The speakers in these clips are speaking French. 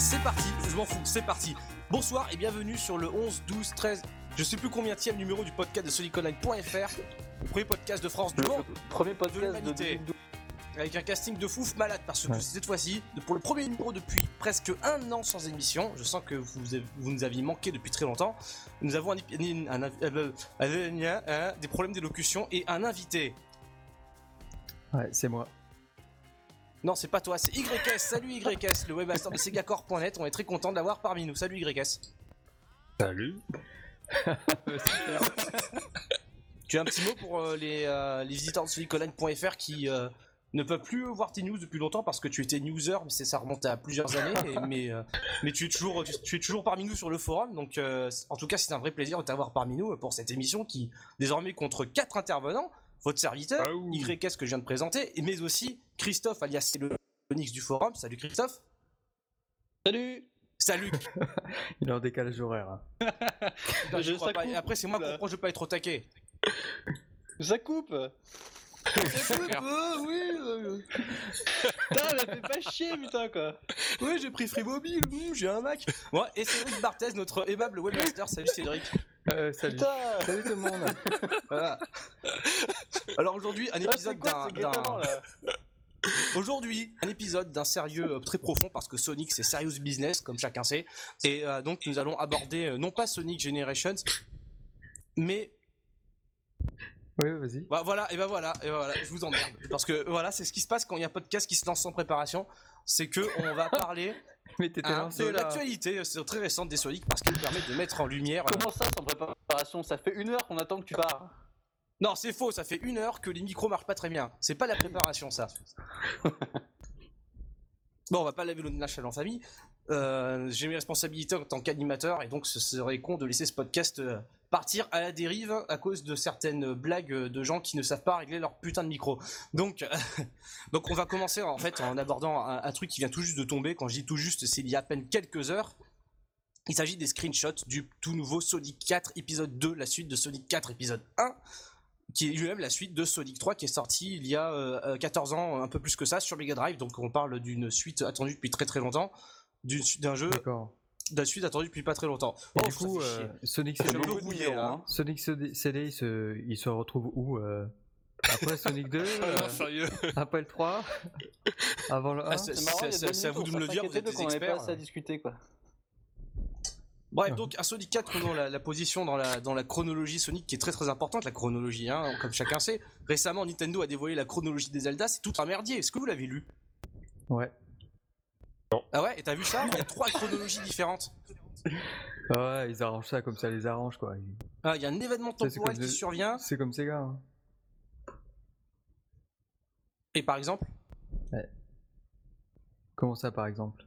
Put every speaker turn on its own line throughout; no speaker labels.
c'est parti, je m'en fous, c'est parti. Bonsoir et bienvenue sur le 11, 12, 13, je sais plus combien tième numéro du podcast de soniconline.fr, le premier podcast de France du monde,
Premier
de
podcast de,
l'humanité.
2012.
avec un casting de fouf malade parce que
Ouais.
cette fois-ci, pour le premier numéro depuis presque un an sans émission, je sens que vous, vous nous aviez manqué depuis très longtemps, nous avons un- des problèmes d'élocution et un invité.
Ouais, c'est moi.
Non, c'est pas toi, c'est YS. Salut YS, le webmaster de Segacore.net. On est très content de l'avoir parmi nous. Salut YS.
Salut.
Tu as un petit mot pour euh, les, euh, les visiteurs de siliconline.fr qui euh, ne peuvent plus voir tes news depuis longtemps parce que tu étais newser, mais ça remonte à plusieurs années. et- mais, mais tu es toujours tu, tu es toujours parmi nous sur le forum. Donc, en tout cas, c'est un vrai plaisir de t'avoir parmi nous pour cette émission qui désormais contre quatre intervenants. Votre serviteur,
Ah.
YS que je viens de présenter, mais aussi Christophe alias le Onyx du forum. Salut Christophe.
Salut
Salut.
Il est en décalage horaire. hein.
Putain,
Je- ça
pas.
coupe,
après, c'est moi qui
là.
reproche de pas être au taquet.
Ça coupe oui Putain, mais fais pas chier, putain, quoi
Oui, j'ai pris Free Mobile, j'ai un Mac. Ouais, et Cédric Barthez, notre aimable webmaster. Salut Cédric.
Euh, salut.
Putain
Salut tout le monde.
Voilà. Alors aujourd'hui, un
Ah,
épisode d'un. Aujourd'hui, un épisode d'un sérieux euh, très profond parce que Sonic c'est serious business, comme chacun sait. Et euh, donc nous allons aborder euh, non pas Sonic Generations, mais
Oui, vas-y.
Bah, voilà, et ben voilà, et ben voilà, je vous emmerde. Parce que voilà, c'est ce qui se passe quand il y a un podcast qui se lance sans préparation. C'est que on va parler
Mais t'étais
hein,
lancé
de
là.
l'actualité euh, c'est très récente des Sonic parce qu'il permet de mettre en lumière. euh,
Comment ça, sans préparation? Ça fait une heure qu'on attend que tu pars.
Non, c'est faux, ça fait une heure que les micros marchent pas très bien. C'est pas la préparation, ça. Bon, on va pas laver le national en famille. Euh, J'ai mes responsabilités en tant qu'animateur et donc ce serait con de laisser ce podcast euh, partir à la dérive à cause de certaines blagues de gens qui ne savent pas régler leur putain de micro. Donc, donc on va commencer en fait en abordant un, truc qui vient tout juste de tomber. Quand je dis tout juste, c'est il y a à peine quelques heures. Il s'agit des screenshots du tout nouveau Sonic 4 épisode 2, la suite de Sonic 4 épisode 1 qui est lui-même la suite de Sonic 3 qui est sorti il y a euh, euh, 14 ans, un peu plus que ça, sur Mega Drive. Donc on parle d'une suite attendue depuis très très longtemps, d'un jeu,
D'accord.
d'une suite attendue depuis pas très longtemps.
Et
Oh,
du coup, euh. Sonic CD,
hein.
Sonic CD, il, se, il se retrouve où euh, Après Sonic 2 euh,
Ah, sérieux
Après le 3 Avant le 1
Ah, c'est-
a
à vous de me
on
le dire, vous êtes des experts.
pas assez à discuter, quoi.
Bref, donc un Sonic 4 prenons la, la position dans la, dans la chronologie Sonic qui est très très importante, la chronologie, hein, comme chacun sait. Récemment, Nintendo a dévoilé la chronologie des Zelda, c'est tout un merdier. Est-ce que vous l'avez lu?
Ouais.
Ah ouais, et t'as vu ça Il y a trois chronologies différentes.
Ouais, ils arrangent ça comme ça les arrange quoi. Ils-
Ah, Il y a un événement
Ça, c'est
temporel
comme
qui
de-
survient,
C'est comme Sega. Hein.
et par exemple
Comment ça par exemple?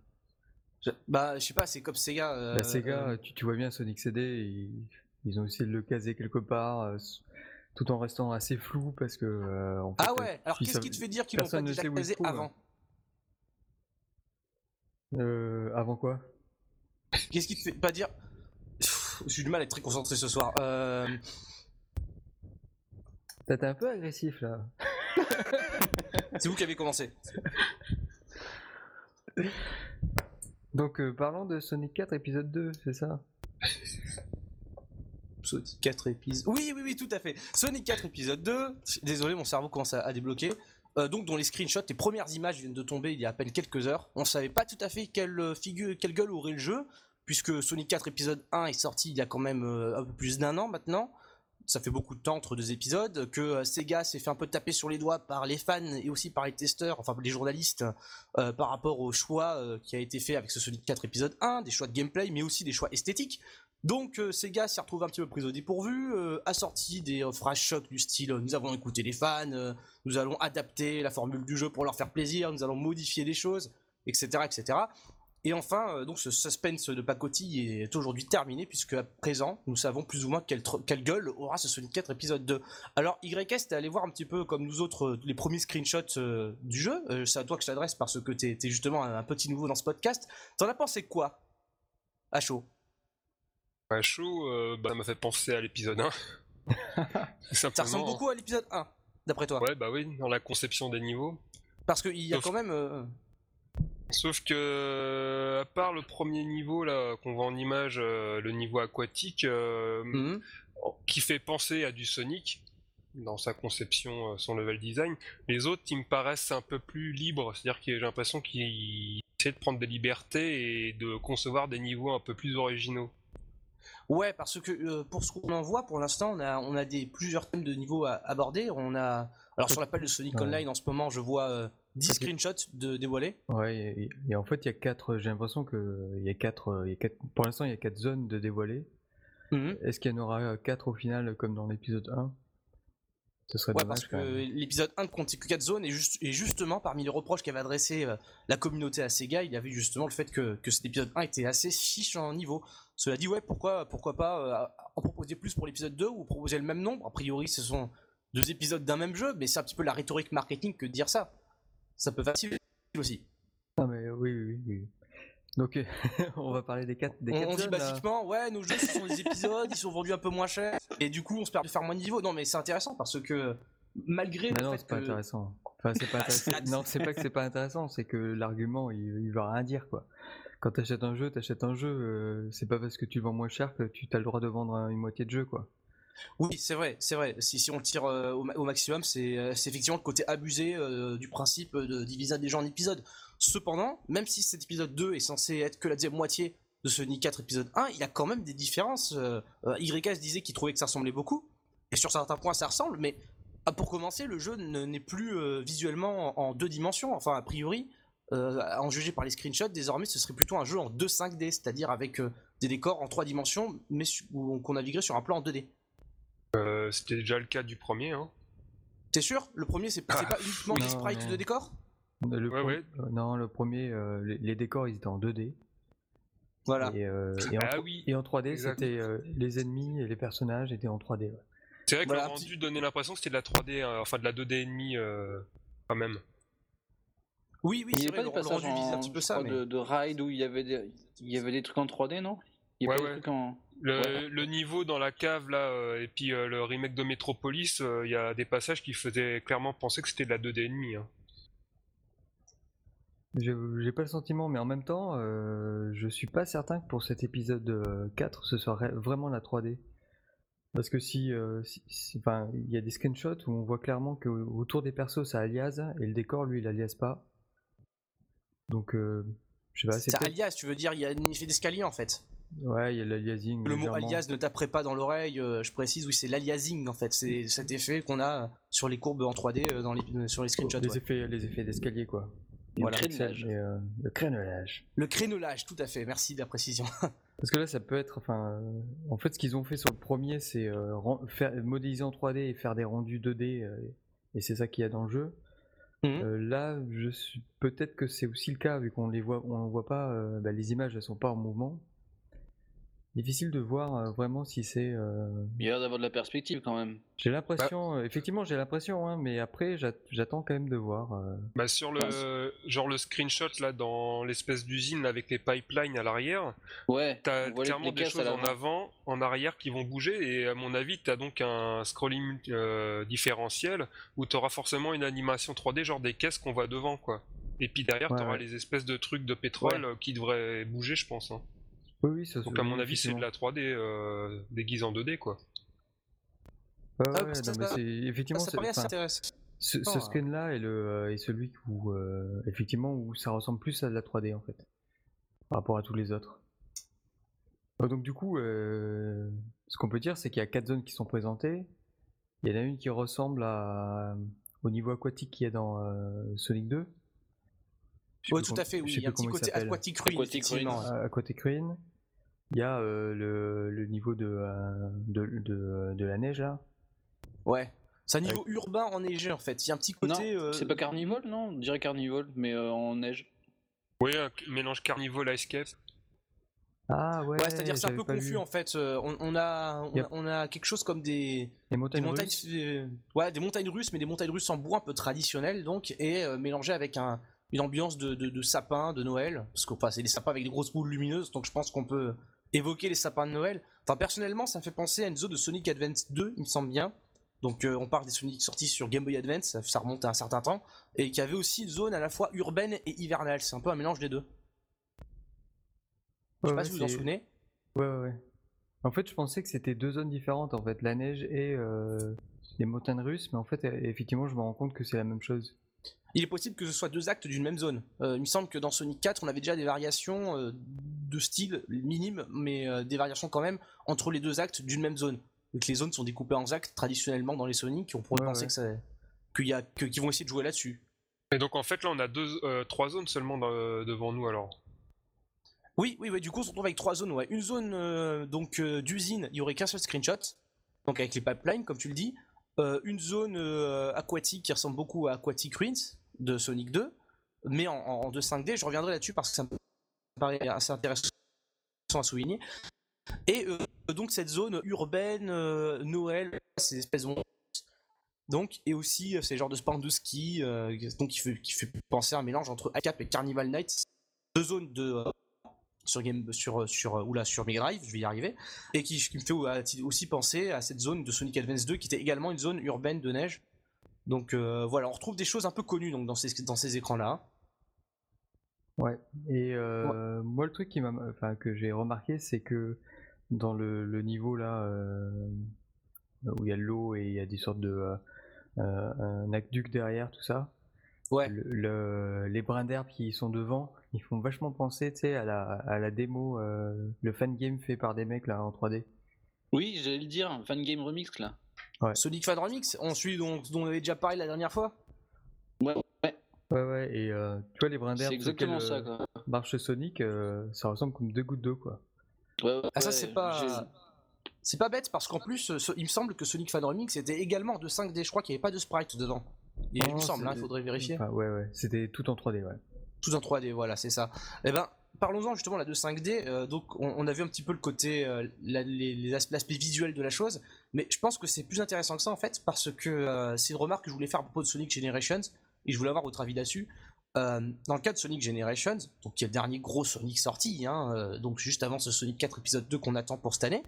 Je- Bah, je sais pas, c'est comme Sega. euh,
La Sega,
euh,
tu, tu vois bien Sonic CD, ils, ils ont essayé de le caser quelque part, euh, s- tout en restant assez flou parce que. euh, en fait,
Ah ouais, alors
ils
qu'est-ce
savent-
qui te fait dire qu'ils l'ont pas
personne ne
déjà
sait où il
casé
se trouve.
avant?
Euh, avant quoi?
Qu'est-ce qui te fait pas dire? J'ai du mal à être très concentré ce soir. Euh...
Été un peu agressif là.
C'est vous qui avez commencé.
Donc euh, parlons de Sonic 4 épisode 2, c'est ça?
Sonic 4 épisodes. Oui, oui, oui, tout à fait. Sonic 4 épisode 2. Désolé, mon cerveau commence à, à débloquer. Euh, donc, dont les screenshots, les premières images viennent de tomber il y a à peine quelques heures. On savait pas tout à fait quelle euh, figure, quelle gueule aurait le jeu, puisque Sonic 4 épisode 1 est sorti il y a quand même euh, un peu plus d'un an maintenant. Ça fait beaucoup de temps entre deux épisodes, que Sega s'est fait un peu taper sur les doigts par les fans et aussi par les testeurs, enfin les journalistes, par rapport au choix qui a été fait avec ce Sonic 4 épisode 1, des choix de gameplay, mais aussi des choix esthétiques. Donc euh, Sega s'y retrouve un petit peu pris au dépourvu, euh, a sorti des euh, phrases chocs du style euh, nous avons écouté les fans, euh, nous allons adapter la formule du jeu pour leur faire plaisir, nous allons modifier des choses, etc. etc. Et enfin, euh, donc ce suspense de pacotille est aujourd'hui terminé puisque à présent nous savons plus ou moins quelle, gueule aura ce Sonic 4 épisode 2. Alors YS, t'es allé voir un petit peu comme nous autres euh, les premiers screenshots euh, du jeu, Euh, c'est à toi que je t'adresse parce que t'es es justement un petit nouveau dans ce podcast. T'en as pensé quoi À chaud
Show, euh, bah, ça m'a fait penser à l'épisode 1.
Ça ressemble beaucoup à l'épisode 1, d'après toi.
Ouais, bah oui, dans la conception des niveaux.
Parce qu'il y a
Sauf-
quand même. euh,
Sauf que, à part le premier niveau là qu'on voit en image, euh, le niveau aquatique, euh,
Mhm.
qui fait penser à du Sonic dans sa conception, euh, son level design, les autres ils me paraissent un peu plus libres. C'est-à-dire que j'ai l'impression qu'ils essaient de prendre des libertés et de concevoir des niveaux un peu plus originaux.
Ouais, parce que euh, pour ce qu'on en voit, pour l'instant, on a, on a des, plusieurs thèmes de niveau à aborder. On a, alors sur la page de Sonic
Ouais.
Online en ce moment, je vois euh, 10
Ok.
screenshots de dévoilés.
Ouais, et, et en fait, il y a quatre. J'ai l'impression que il y a quatre, euh. Pour l'instant, il y a quatre zones de dévoilées.
Mhm.
Est-ce qu'il y en aura euh, quatre au final, comme dans l'épisode 1 Ce serait
Ouais,
dommage
parce que l'épisode 1 ne comptait que 4 zones, et, juste, et justement, parmi les reproches qu'avait adressé euh, la communauté à Sega, il y avait justement le fait que, que cet épisode 1 était assez fiche en niveau. Cela dit, ouais, pourquoi, pourquoi pas euh, en proposer plus pour l'épisode 2 ou proposer le même nombre? A priori, ce sont deux épisodes d'un même jeu, mais c'est un petit peu la rhétorique marketing que de dire ça. Ça peut facile aussi.
Non, mais oui, oui, oui. Donc, on va parler des quatre, des
on,
quatre
on dit
zones,
basiquement, ouais, nos jeux ce sont des épisodes, ils sont vendus un peu moins cher, et du coup on se permet de faire moins de niveaux. Non, mais c'est intéressant parce que malgré
Mais
le
non,
fait
pas intéressant. Enfin, c'est pas intéressant.
C'est-
non, c'est pas que c'est pas intéressant, c'est que l'argument, il, il veut rien dire, quoi. Quand t'achètes un jeu, t'achètes un jeu, euh, c'est pas parce que tu le vends moins cher que tu as le droit de vendre un- une moitié de jeu, quoi.
Oui, c'est vrai, c'est vrai. Si, si on tire euh, au, ma- au maximum, c'est euh, c'est effectivement le côté abusé euh, du principe de diviser des gens en épisodes. Cependant, même si cet épisode 2 est censé être que la deuxième moitié de Sonic 4 épisode 1, il y a quand même des différences. YS disait qu'il trouvait que ça ressemblait beaucoup, et sur certains points ça ressemble, mais ah, pour commencer, le jeu ne- n'est plus visuellement en, deux dimensions. Enfin, a priori, en juger par les screenshots, désormais ce serait plutôt un jeu en 2 5D, c'est-à-dire avec des décors en 3 dimensions, mais qu'on naviguerait sur un plan en 2D.
Euh, C'était déjà le cas du premier. Hein.
T'es sûr? Le premier, c'est pas uniquement des sprites
mais-
de décor?
Le
Ouais,
pre-
ouais.
euh, non, le premier, euh, les, les décors, ils étaient en 2D.
Voilà.
Et, euh, et en,
Ah
tro-
oui,
et en 3D,
exact.
c'était euh, les ennemis et les personnages étaient en 3D. ouais.
C'est vrai que
Voilà,
le rendu
petit-
donnait l'impression que c'était de la 3D, euh, enfin de la 2D et demi euh, quand même.
Oui, oui,
Il
c'est vrai,
pas des
le rendu disait un
en,
petit peu ça, mais...
de, de ride où il y avait des, il y avait des trucs en 3D, non? Il y
Ouais,
avait
ouais.
des trucs en...
Le,
Ouais.
le niveau dans la cave là, euh, et puis euh, le remake de Metropolis, euh, il y a des passages qui faisaient clairement penser que c'était de la 2D et demi. Hein.
J'ai pas le sentiment, mais en même temps, euh, je suis pas certain que pour cet épisode euh, 4, ce soit vraiment la 3D. Parce que si, euh, si- si- enfin, il y a des screenshots où on voit clairement que autour des persos ça alias et le décor lui il alias pas. Donc, euh, je sais pas, c'est
C'est
peut-être-
alias, tu veux dire, il y a un effet d'escalier en fait.
Ouais, il y a l'aliasing.
Le mot alias ne taperait pas dans l'oreille, euh, je précise, oui, c'est l'aliasing en fait. C'est cet effet qu'on a sur les courbes en 3D euh, dans les, euh, sur les screenshots.
Les
ouais.
effets, les effets d'escalier quoi.
Voilà.
Crénelage.
euh, le crénelage.
Le crénelage, tout à fait, merci de la précision.
Parce que là, ça peut être. Enfin, euh, en fait, ce qu'ils ont fait sur le premier, c'est euh, modéliser en 3D et faire des rendus 2D, euh, et c'est ça qu'il y a dans le jeu. Euh, là, je suis peut-être que c'est aussi le cas vu qu'on les voit, on voit pas, euh, bah, les images, elles sont pas en mouvement. Difficile de voir euh, vraiment si c'est. euh,
Il y a l'air d'avoir de la perspective quand même.
J'ai l'impression, euh, effectivement, j'ai l'impression, hein, mais après, j'a- j'attends quand même de voir. euh,
Bah sur le genre le screenshot là dans l'espèce d'usine avec les pipelines à l'arrière,
Ouais,
t'as clairement des choses en avant, en arrière qui vont bouger et à mon avis t'as donc un scrolling euh, différentiel où t'auras forcément une animation 3D genre des caisses qu'on voit devant quoi. Et puis derrière
Ouais,
t'auras
ouais.
les espèces de trucs de pétrole qui devraient bouger je pense. hein.
Oui, oui, ça
Donc à mon avis c'est de la 3D euh, déguisée en 2D quoi.
Ouais,
Ah,
ouais,
ça,
non, mais
ça-
c'est effectivement.
ça
c'est-
paraît assez
enfin,
intéressant.
Ce, ce screen-là est, le, euh, est celui où, euh, effectivement, où ça ressemble plus à de la 3D en fait, par rapport à tous les autres. Euh, donc du coup, euh, ce qu'on peut dire, c'est qu'il y a quatre zones qui sont présentées. Il y en a une qui ressemble à, au niveau aquatique qu'il y a dans euh, Sonic 2. Je sais
Oui, tout à fait, oui. Il y a un petit côté
s'appelle.
aquatic ruin,
Aquatic
effectivement.
Il y a euh, le, le niveau de, euh, de, de, de la neige là.
Ouais. C'est un niveau urbain enneigé en fait. Il y a un petit
Non,
côté. euh,
c'est pas Carnivore, non? On dirait Carnivore, mais euh, en neige.
Oui un mélange carnivore à escape.
Ah ouais,
Ouais, c'est-à-dire c'est un peu confus
vu.
en fait. Euh, On, on a, on,
Yep.
a, on a quelque chose comme des, des
montagnes,
montagnes,
russes.
euh, ouais, des montagnes russes, mais des montagnes russes en bois un peu traditionnelles donc, et euh, mélangées avec un, une ambiance de, de, de sapin de Noël, parce que enfin, c'est des sapins avec des grosses boules lumineuses, donc je pense qu'on peut évoquer les sapins de Noël. Enfin, personnellement, ça me fait penser à une zone de Sonic Advance 2, il me semble bien, Donc euh, on parle des Sonic sortis sur Game Boy Advance, ça, ça remonte à un certain temps, et qui avait aussi une zone à la fois urbaine et hivernale. C'est un peu un mélange des deux. Je sais
Ouais,
pas
ouais,
si vous vous en souvenez.
Ouais, ouais, ouais. En fait, je pensais que c'était deux zones différentes, en fait, la neige et euh, les montagnes russes, mais en fait, effectivement, je me rends compte que c'est la même chose.
Il est possible que ce soit deux actes d'une même zone. Euh, il me semble que dans Sonic 4, on avait déjà des variations euh, de style minimes, mais euh, des variations quand même entre les deux actes d'une même zone. Donc les zones sont découpées en actes traditionnellement dans les Sonic, on pourrait
Ouais,
penser
ouais.
que ça, qu'il y a, que- qu'ils vont essayer de jouer là-dessus.
Et donc en fait là on a deux, euh, trois zones seulement dans- devant nous alors.
Oui, oui, oui, du coup on se retrouve avec trois zones. Ouais. Une zone euh, donc euh, d'usine, il y aurait qu'un seul screenshot, donc avec les pipelines comme tu le dis. Euh, une zone euh, aquatique qui ressemble beaucoup à Aquatic Ruins de Sonic 2, mais en, en, en 2.5D. Je reviendrai là-dessus parce que ça me paraît assez intéressant à souligner. Et euh, donc cette zone urbaine, euh, Noël, ces espèces de. Donc, et aussi euh, ces genres de spans de ski, donc qui fait, qui fait penser à un mélange entre ACAP et Carnival Night. Deux zones de, sur Game sur sur oula sur Mega Drive, je vais y arriver, et qui, qui me fait aussi penser à cette zone de Sonic Advance 2 qui était également une zone urbaine de neige. Donc euh, voilà, on retrouve des choses un peu connues donc dans ces dans ces écrans là.
Ouais. Et euh, moi, le truc qui m'a, enfin, que j'ai remarqué, c'est que dans le, le niveau là euh, où il y a de l'eau et il y a des sortes de euh, un aqueduc derrière, tout ça.
Ouais.
Le, le- les brins d'herbe qui sont devant, ils font vachement penser, tu sais, à la, à la démo, euh, le fan game fait par des mecs là en 3D.
Oui, j'allais le dire, fan game remix là.
Sonic Fan Remix, on suit donc dont on avait déjà parlé la dernière fois.
Ouais, ouais,
Ouais, ouais. Et euh, tu vois les brins d'herbe
exactement ça
euh,
quoi.
marche Sonic, euh, ça ressemble comme deux gouttes d'eau quoi.
Ouais, ouais,
Ah ça c'est pas c'est pas bête parce qu'en plus euh, ce- il me semble que Sonic Fan Remix était également de 5D, je crois qu'il n'y avait pas de sprite dedans. Il, me semble,
c'est-
il faudrait vérifier.
Enfin, ouais, ouais. C'était tout en 3D, ouais.
Tout en 3D, voilà, c'est ça. Eh ben, parlons-en justement là de 5D. euh, donc, on, on a vu un petit peu le côté, euh, l'aspect visuel de la chose, mais je pense que c'est plus intéressant que ça en fait, parce que euh, c'est une remarque que je voulais faire à propos de Sonic Generations, et je voulais avoir votre avis là-dessus. Euh, dans le cas de Sonic Generations, donc qui est le dernier gros Sonic sorti, hein, euh, donc juste avant ce Sonic 4 épisode 2 qu'on attend pour cette année,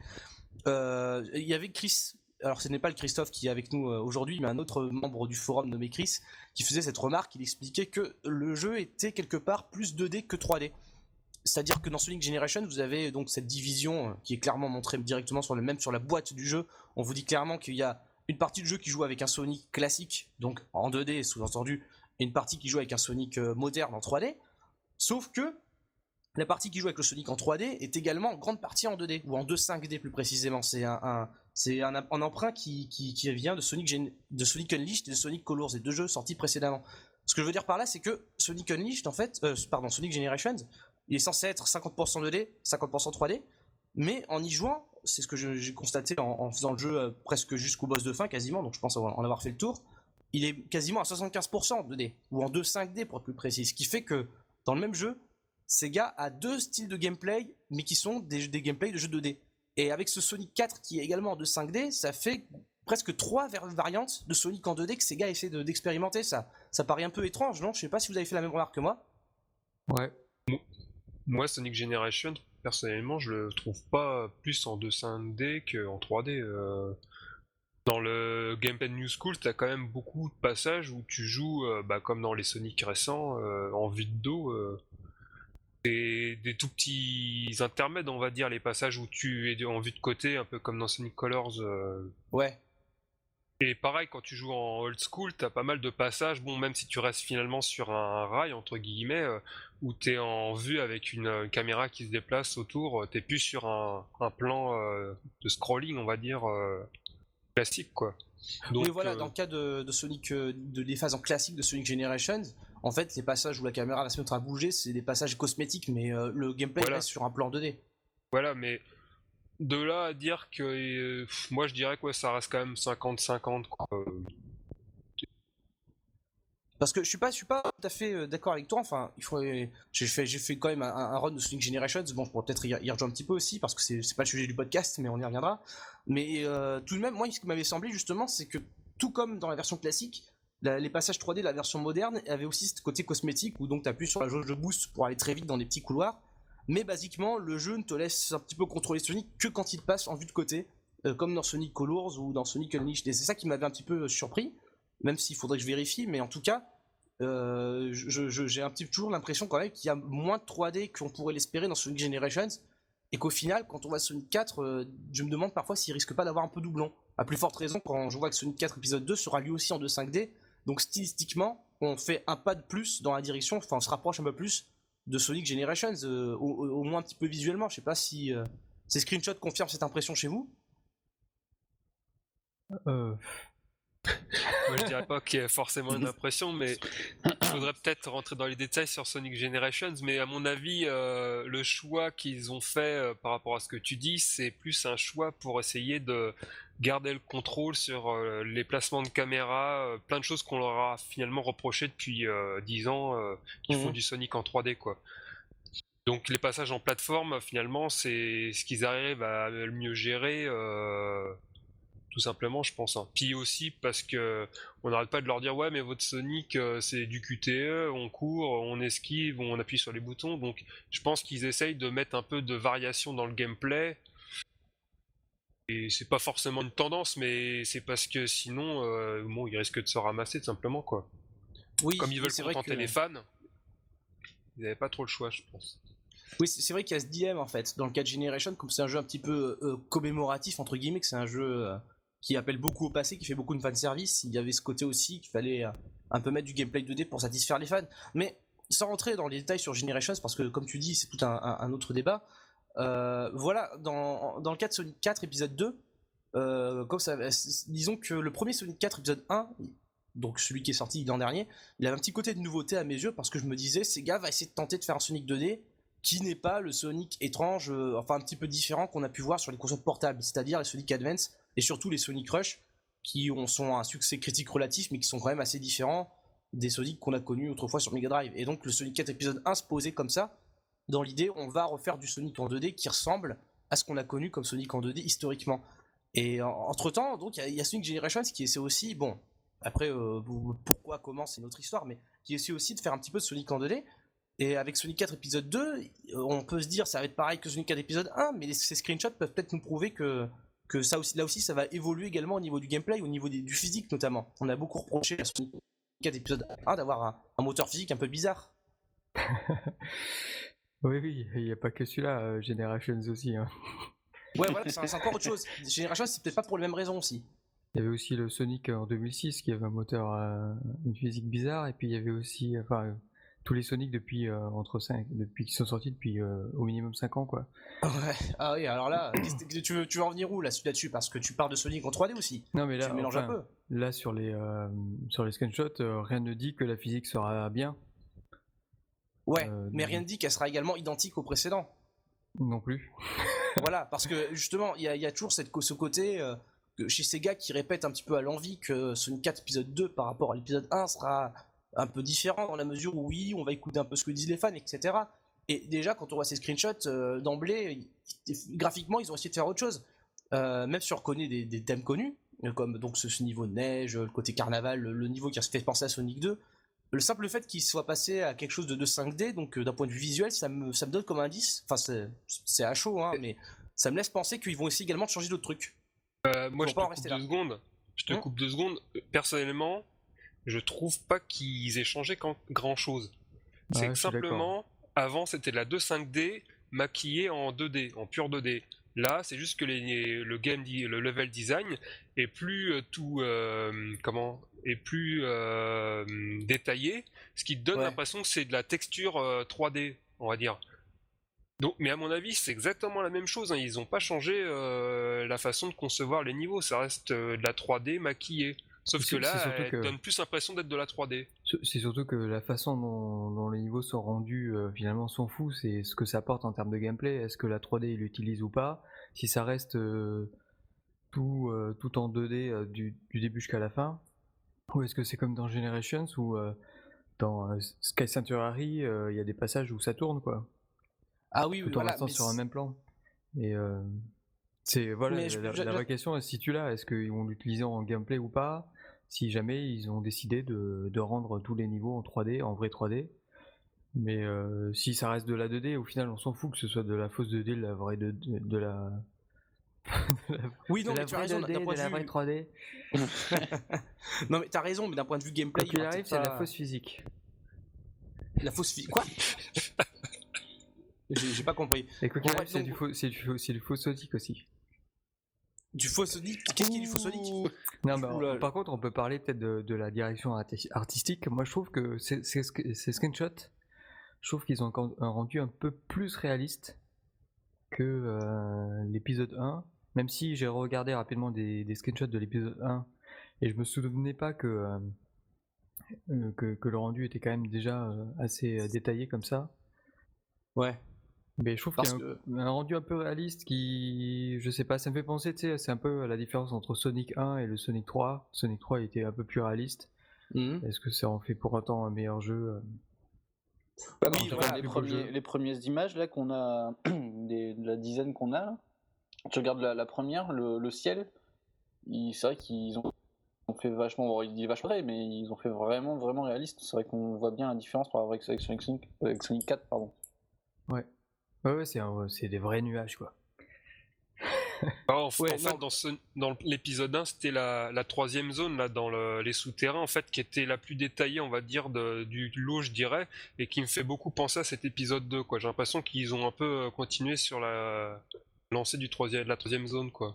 il y avait Chris. Alors ce n'est pas le Christophe qui est avec nous aujourd'hui, mais un autre membre du forum nommé Chris, qui faisait cette remarque, il expliquait que le jeu était quelque part plus 2D que 3D. C'est-à-dire que dans Sonic Generation, vous avez donc cette division euh, qui est clairement montrée directement sur le même sur la boîte du jeu. On vous dit clairement qu'il y a une partie du jeu qui joue avec un Sonic classique, donc en 2D sous-entendu, et une partie qui joue avec un Sonic euh, moderne en 3D. Sauf que la partie qui joue avec le Sonic en 3D est également en grande partie en 2D, ou en 2.5D plus précisément. C'est un, c'est un, un emprunt qui, qui- vient de Sonic, Gen- de Sonic Unleashed et de Sonic Colors, et deux jeux sortis précédemment. Ce que je veux dire par là, c'est que Sonic Unleashed, en fait, euh, pardon, Sonic Generations, il est censé être 50% 2D, 50% 3D, mais en y jouant, c'est ce que j'ai constaté en, faisant le jeu euh, presque jusqu'au boss de fin quasiment, donc je pense en avoir fait le tour, il est quasiment à 75% 2D, ou en 2.5D pour être plus précis, ce qui fait que dans le même jeu, Sega a deux styles de gameplay, mais qui sont des, des gameplays de jeux 2D. Et avec ce Sonic 4 qui est également en 2.5D, ça fait presque trois var- variantes de Sonic en 2D que Sega essaie de- d'expérimenter. ça, ça paraît un peu étrange, non? Je sais pas si vous avez fait la même remarque que moi.
Ouais.
Moi Sonic Generation personnellement je le trouve pas plus en 2.5D qu'en 3D. euh. Dans le Gameplay New School, t'as quand même beaucoup de passages où tu joues, euh, bah, comme dans les Sonic récents, euh, en vue de dos. euh. Des, des tout petits intermèdes, on va dire, les passages où tu es en vue de côté, un peu comme dans Sonic Colors. euh.
Ouais.
Et pareil, quand tu joues en old school, t'as pas mal de passages, bon, même si tu restes finalement sur un rail, entre guillemets, euh, où t'es en vue avec une, caméra qui se déplace autour, euh, t'es plus sur un, un plan euh, de scrolling, on va dire, euh, classique, quoi.
oui, voilà, dans le cas de, de Sonic, de, des phases en classique de Sonic Generations, en fait, les passages où la caméra va se mettre à bouger, c'est des passages cosmétiques, mais le gameplay
Voilà.
reste sur un plan 2D.
Voilà, mais de là à dire que... euh, moi, je dirais que ça reste quand même 50-50, quoi. Euh,
Parce que je suis pas, je suis pas tout à fait euh, d'accord avec toi. Enfin, il faut, j'ai fait, quand même un, un run de Sonic Generations. Bon, je pourrais peut-être y, rejoindre un petit peu aussi parce que c'est, c'est pas le sujet du podcast, mais on y reviendra. Mais tout de même, moi, ce qui m'avait semblé justement, c'est que tout comme dans la version classique, la- les passages 3D de la version moderne avaient aussi ce côté cosmétique où donc tu appuies sur la jauge de boost pour aller très vite dans des petits couloirs. Mais basiquement, le jeu ne te laisse un petit peu contrôler Sonic que quand il passe en vue de côté. euh, comme dans Sonic Colors ou dans Sonic Unleashed. Et c'est ça qui m'avait un petit peu surpris, même s'il faudrait que je vérifie, mais en tout cas, euh, j'ai un petit toujours l'impression quand même qu'il y a moins de 3D qu'on pourrait l'espérer dans Sonic Generations, et qu'au final, quand on voit Sonic 4, euh, je me demande parfois s'il risque pas d'avoir un peu doublon. À plus forte raison quand je vois que Sonic 4 épisode 2 sera lui aussi en 2 5D, donc stylistiquement, on fait un pas de plus dans la direction, enfin on se rapproche un peu plus de Sonic Generations, euh, au, moins un petit peu visuellement. Je sais pas si euh, ces screenshots confirment cette impression chez vous.
Euh,
Moi, je dirais pas qu'il y a forcément une impression, mais il faudrait peut-être rentrer dans les détails sur Sonic Generations. Mais à mon avis, euh, le choix qu'ils ont fait euh, par rapport à ce que tu dis, c'est plus un choix pour essayer de garder le contrôle sur euh, les placements de caméra, euh, plein de choses qu'on leur a finalement reproché depuis euh, 10 ans, euh, qui font
Mhm.
du Sonic en 3D, quoi. Donc les passages en plateforme, finalement, c'est ce qu'ils arrivent à le mieux gérer. tout simplement, je pense. hein. Puis aussi parce que on n'arrête pas de leur dire ouais, mais votre Sonic c'est du QTE, on court, on esquive, on appuie sur les boutons. Donc, je pense qu'ils essayent de mettre un peu de variation dans le gameplay. Et c'est pas forcément une tendance, mais c'est parce que sinon, euh, bon, ils risquent de se ramasser tout simplement quoi.
Oui,
Comme ils veulent contenter
que-
les fans, ils n'avaient pas trop le choix, je pense.
Oui, c'est vrai qu'il y a ce dilemme en fait. Dans le cas de Generation, comme c'est un jeu un petit peu euh, commémoratif, entre guillemets, que c'est un jeu euh, qui appelle beaucoup au passé, qui fait beaucoup de fanservice, il y avait ce côté aussi qu'il fallait euh, un peu mettre du gameplay 2D pour satisfaire les fans. Mais sans rentrer dans les détails sur Generations, parce que comme tu dis, c'est tout un, un- un autre débat. Euh, voilà, dans, le cas de Sonic 4 épisode 2, euh, comme ça, disons que le premier Sonic 4 épisode 1, donc celui qui est sorti l'an dernier, il avait un petit côté de nouveauté à mes yeux parce que je me disais, Sega va essayer de tenter de faire un Sonic 2D qui n'est pas le Sonic étrange, euh, enfin un petit peu différent qu'on a pu voir sur les consoles portables, c'est-à-dire les Sonic Advance et surtout les Sonic Rush, qui ont, sont un succès critique relatif, mais qui sont quand même assez différents des Sonic qu'on a connus autrefois sur Mega Drive. Et donc le Sonic 4 épisode 1 se posait comme ça, dans l'idée on va refaire du Sonic en 2D qui ressemble à ce qu'on a connu comme Sonic en 2D historiquement. Et entre temps, donc il y a- Sonic Generations qui essaie aussi, bon, après euh, pourquoi, comment, c'est une autre histoire, mais qui essaie aussi de faire un petit peu de Sonic en 2D. Et avec Sonic 4 épisode 2, euh, on peut se dire ça va être pareil que Sonic 4 épisode 1, mais ces screenshots peuvent peut-être nous prouver que, que ça aussi, là aussi ça va évoluer également au niveau du gameplay, au niveau du physique notamment. On a beaucoup reproché à Sonic 4 épisode 1 d'avoir un moteur physique un peu bizarre.
Oui, oui, il n'y a pas que celui-là, euh, Generations aussi. hein.
Ouais, voilà, c'est encore autre chose. Génération, c'est peut-être pas pour les mêmes raisons aussi.
Il y avait aussi le Sonic en 2006 qui avait un moteur, euh, une physique bizarre, et puis il y avait aussi, enfin, tous les Sonic depuis euh, entre 5, depuis qu'ils sont sortis depuis euh, au minimum 5 ans, quoi.
Ouais. Ah oui, alors là, tu veux, tu veux en venir où là, là-dessus? Parce que tu pars de Sonic en 3D aussi.
Non, mais là,
tu mélanges
enfin,
un peu.
là sur les euh, sur les screenshots, rien ne dit que la physique sera bien
Ouais,
euh,
mais rien ne dit qu'elle sera également identique au précédent.
non plus.
voilà, parce que justement, il y, y a toujours cette, ce côté euh, chez Sega qui répète un petit peu à l'envie que Sonic 4 épisode 2 par rapport à l'épisode 1 sera un peu différent dans la mesure où oui, on va écouter un peu ce que disent les fans, etc. Et déjà, quand on voit ces screenshots euh, d'emblée, graphiquement, ils ont essayé de faire autre chose. Euh, même si on reconnaît des, des thèmes connus, comme donc ce, ce niveau de neige, le côté carnaval, le, le niveau qui a fait penser à Sonic 2, le simple fait qu'il soit passé à quelque chose de, de 5D, donc euh, d'un point de vue visuel, ça me, ça me donne comme indice, enfin c'est- à chaud, hein, mais ça me laisse penser qu'ils vont aussi également changer d'autres trucs.
Euh, moi, je
pas
te
en
coupe
rester
deux secondes. Je te
Hein
coupe deux secondes. Personnellement, je trouve pas qu'ils aient changé grand chose. C'est
Ouais,
que simplement, avant, c'était de la 2.5D maquillée en 2D, en pur 2D. Là, c'est juste que les- le game, le level design est plus euh, tout, euh, comment, est plus euh, détaillé, ce qui te donne
Ouais.
l'impression que c'est de la texture euh, 3D, on va dire. Donc, mais à mon avis, c'est exactement la même chose. hein. Ils n'ont pas changé euh, la façon de concevoir les niveaux. Ça reste euh, de la 3D maquillée. Sauf que là, elle
que-
donne plus l'impression d'être de la 3D.
C'est c'est surtout que la façon dont, dont les niveaux sont rendus euh, finalement s'en fout, c'est ce que ça apporte en termes de gameplay. Est-ce que la 3D il l'utilise ou pas? Si ça reste euh, tout, euh, tout en 2D euh, du, du début jusqu'à la fin Ou est-ce que c'est comme dans Generations où euh, dans Sky Sanctuary il y a des passages où ça tourne quoi
Ah oui, oui,
Tout en
voilà.
restant sur un même plan. Et c'est voilà,
Mais je-
la,
je-
la
je-
vraie question elle se situe là. Est-ce qu'ils vont l'utiliser en gameplay ou pas Si jamais ils ont décidé de, de rendre tous les niveaux en 3D, en vrai 3D. Mais euh, si ça reste de la 2D, au final on s'en fout que ce soit de la fausse 2D, de la vraie 2D, de la
Oui, non, mais tu as raison.
2D,
D'un point
de
de
la vraie
vue.
3D.
Non, mais t'as raison, mais d'un point de vue gameplay,
Quoi qu'il
il
arrive, c'est la fausse physique.
La fausse fille. Quoi? J'ai pas compris.
Et quoi qu'il arrive, c'est
donc-
du faux, Sonic aussi.
Du faux Sonic? Qu'est-ce qui est du faux Sonic?
Non, bah, par contre, on peut parler peut-être de, de la direction arti- artistique. Moi, je trouve que ces, ces, ces screenshots, je trouve qu'ils ont un rendu un peu plus réaliste que euh, l'épisode 1. Même si j'ai regardé rapidement des, des screenshots de l'épisode 1 et je me souvenais pas que, euh, euh, que, que le rendu était quand même déjà euh, assez détaillé comme ça.
Ouais.
Mais je trouve qu'il y
Parce
a un,
que.
un rendu un peu réaliste qui, je sais pas, ça me fait penser, tu sais, c'est un peu la différence entre Sonic 1 et le Sonic 3. Sonic 3 était un peu plus réaliste.
Mhm.
Est-ce que ça en fait pour autant un meilleur jeu
Bah,
Oui,
les, premiers, les premières images là qu'on a, des- de la dizaine qu'on a, là, tu regardes la, la première, le, le ciel, c'est vrai qu'ils ont, ont fait vachement, bon, il dit vachement vrai, mais ils ont fait vraiment, vraiment réaliste. C'est vrai qu'on voit bien la différence par rapport avec, avec Sonic, 5 avec Sonic 4, pardon.
Ouais, ouais, c'est un- c'est des vrais nuages quoi.
Ah, en,
Ouais,
en fait,
non.
dans, l'épisode 1, c'était la, la troisième zone, là, dans le- les souterrains, en fait, qui était la plus détaillée, on va dire, de- du lot, je dirais, et qui me fait beaucoup penser à cet épisode 2, quoi. J'ai l'impression qu'ils ont un peu euh, continué sur la lancée du troisième, de la troisième zone, quoi.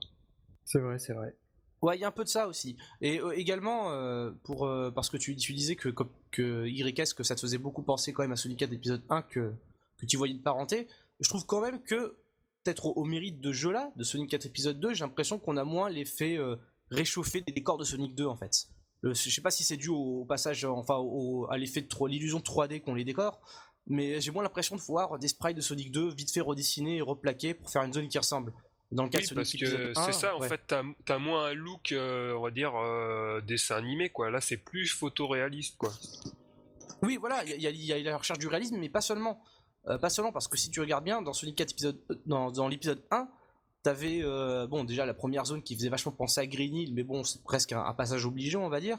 C'est vrai, c'est vrai.
Ouais, il y a un peu de ça aussi. Et euh, également, euh, pour, euh, parce que tu, tu disais que, que, que YS, que ça te faisait beaucoup penser quand même à Sonic 4 épisode 1, que, que tu voyais de parenté. Je trouve quand même que, peut-être au, au mérite de jeu là, de Sonic 4 épisode 2, j'ai l'impression qu'on a moins l'effet euh, réchauffé des décors de Sonic 2 en fait. Le- je sais pas si c'est dû au, au passage, enfin au- à l'effet de l'illusion 3D qu'ont les décors, mais j'ai moins l'impression de voir des sprites de Sonic 2 vite fait redessinés et replaqués pour faire une zone qui ressemble. Dans le cas
Oui,
de Sonic
parce que
épisode 1,
c'est ça, en
ouais.
fait, t'as as moins un look, euh, on va dire, euh, dessin animé, quoi. Là, c'est plus photoréaliste, quoi.
Oui, voilà, il y, a- il y a la recherche du réalisme, mais pas seulement. Euh, pas seulement, parce que si tu regardes bien, dans Sonic 4 épisode, dans, dans l'épisode 1, t'avais, bon, déjà la première zone qui faisait vachement penser à Green Hill, mais bon, c'est presque un, un passage obligé, on va dire.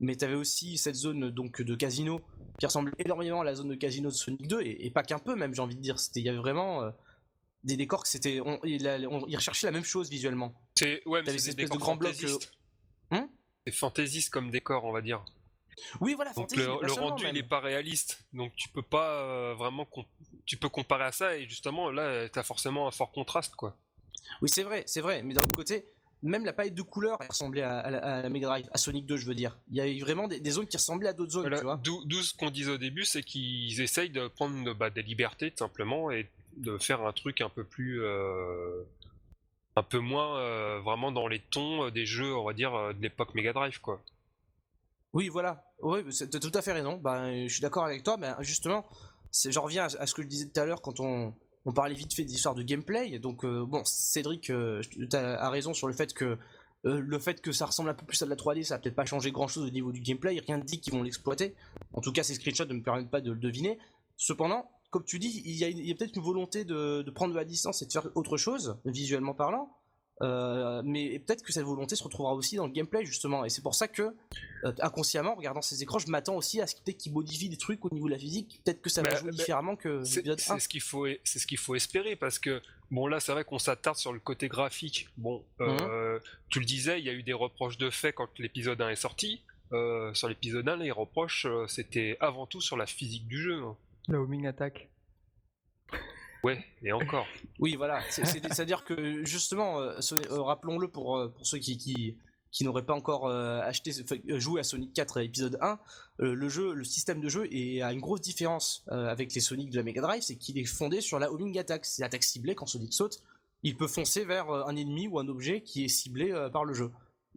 Mais t'avais aussi cette zone donc de casino qui ressemble énormément à la zone de casino de Sonic 2, et, et pas qu'un peu même, j'ai envie de dire. C'était, il y avait vraiment euh, des décors que c'était, on, il a- on- ils recherchaient la même chose visuellement.
C'est ouais, mais c'est des
espèce de
décors
grand bloc,
fantaisistes.
euh, Hum
c'est fantaisiste comme décor, on va dire.
Oui, voilà,
Donc
fantasy,
le, le rendu il
même.
est pas réaliste, donc tu peux pas euh, vraiment tu peux comparer à ça et justement là t'as forcément un fort contraste quoi.
Oui, c'est vrai, c'est vrai. Mais d'un autre côté, même la palette de couleurs elle ressemblait à, à la, à la Mega Drive, à Sonic 2, je veux dire. Il y avait vraiment des, des zones qui ressemblaient à d'autres zones,
Voilà,
tu vois.
D'où ce qu'on disait au début, c'est qu'ils essayent de prendre bah, des libertés tout simplement et de faire un truc un peu plus euh, un peu moins euh, vraiment dans les tons euh, des jeux on va dire de l'époque Mega Drive quoi.
Oui, voilà. Oui, c'est- t'as tout à fait raison. Ben, je suis d'accord avec toi. Ben, justement, j'en reviens à, à ce que je disais tout à l'heure quand on, on parlait vite fait des histoires de gameplay. Donc, euh, bon, Cédric, euh, tu as raison sur le fait que euh, le fait que ça ressemble un peu plus à de la 3D, ça va peut-être pas changer grand chose au niveau du gameplay. Rien ne dit qu'ils vont l'exploiter. En tout cas, ces screenshots ne me permettent pas de le deviner. Cependant, comme tu dis, il y a, peut-être une volonté de, de prendre de la distance et de faire autre chose, visuellement parlant. Euh, mais peut-être que cette volonté se retrouvera aussi dans le gameplay justement et c'est pour ça que euh, inconsciemment en regardant ces écrans je m'attends aussi à ce peut-être qu'ils modifient des trucs au niveau de la physique peut-être que ça va
Bah,
jouer
bah,
différemment que
C'est
l'épisode 1
c'est ce qu'il faut, c'est ce qu'il faut espérer parce que bon là c'est vrai qu'on s'attarde sur le côté graphique. Bon, euh, tu le disais, il y a eu des reproches de fait quand l'épisode 1 est sorti. Euh, sur l'épisode 1, les reproches euh, c'était avant tout sur la physique du jeu. hein.
La homing attack.
Ouais, et encore.
Oui, voilà. C'est, à dire que justement, euh, euh, rappelons-le pour, euh, pour ceux qui, qui, n'auraient pas encore euh, acheté, joué à Sonic 4 épisode 1, euh, le jeu, le système de jeu est, a une grosse différence avec les Sonic de la Mega Drive, c'est qu'il est fondé sur la homing attack. C'est l'attaque ciblée quand Sonic saute, il peut foncer vers un ennemi ou un objet qui est ciblé par le jeu.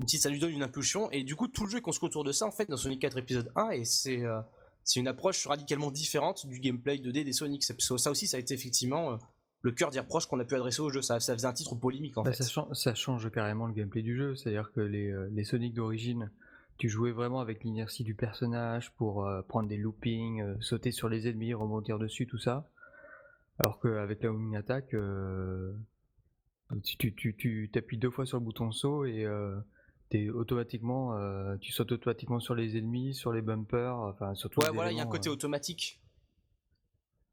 Si ça lui donne une impulsion, et du coup tout le jeu est construit autour de ça en fait dans Sonic 4 épisode 1, et c'est c'est une approche radicalement différente du gameplay 2D des Sonic. Ça aussi, ça a été effectivement euh, le cœur des reproches qu'on a pu adresser au jeu. Ça, ça faisait un titre polémique en
Bah,
fait.
ça, change, ça change carrément le gameplay du jeu, c'est-à-dire que les, euh, les Sonic d'origine, tu jouais vraiment avec l'inertie du personnage pour euh, prendre des loopings, euh, sauter sur les ennemis, rebondir dessus, tout ça. Alors qu'avec la homing attack, euh, tu, tu, tu, tu t'appuies deux fois sur le bouton saut et t'es automatiquement, euh, tu sautes automatiquement sur les ennemis, sur les bumpers, enfin sur
Ouais, voilà, il y a un côté
euh.
automatique.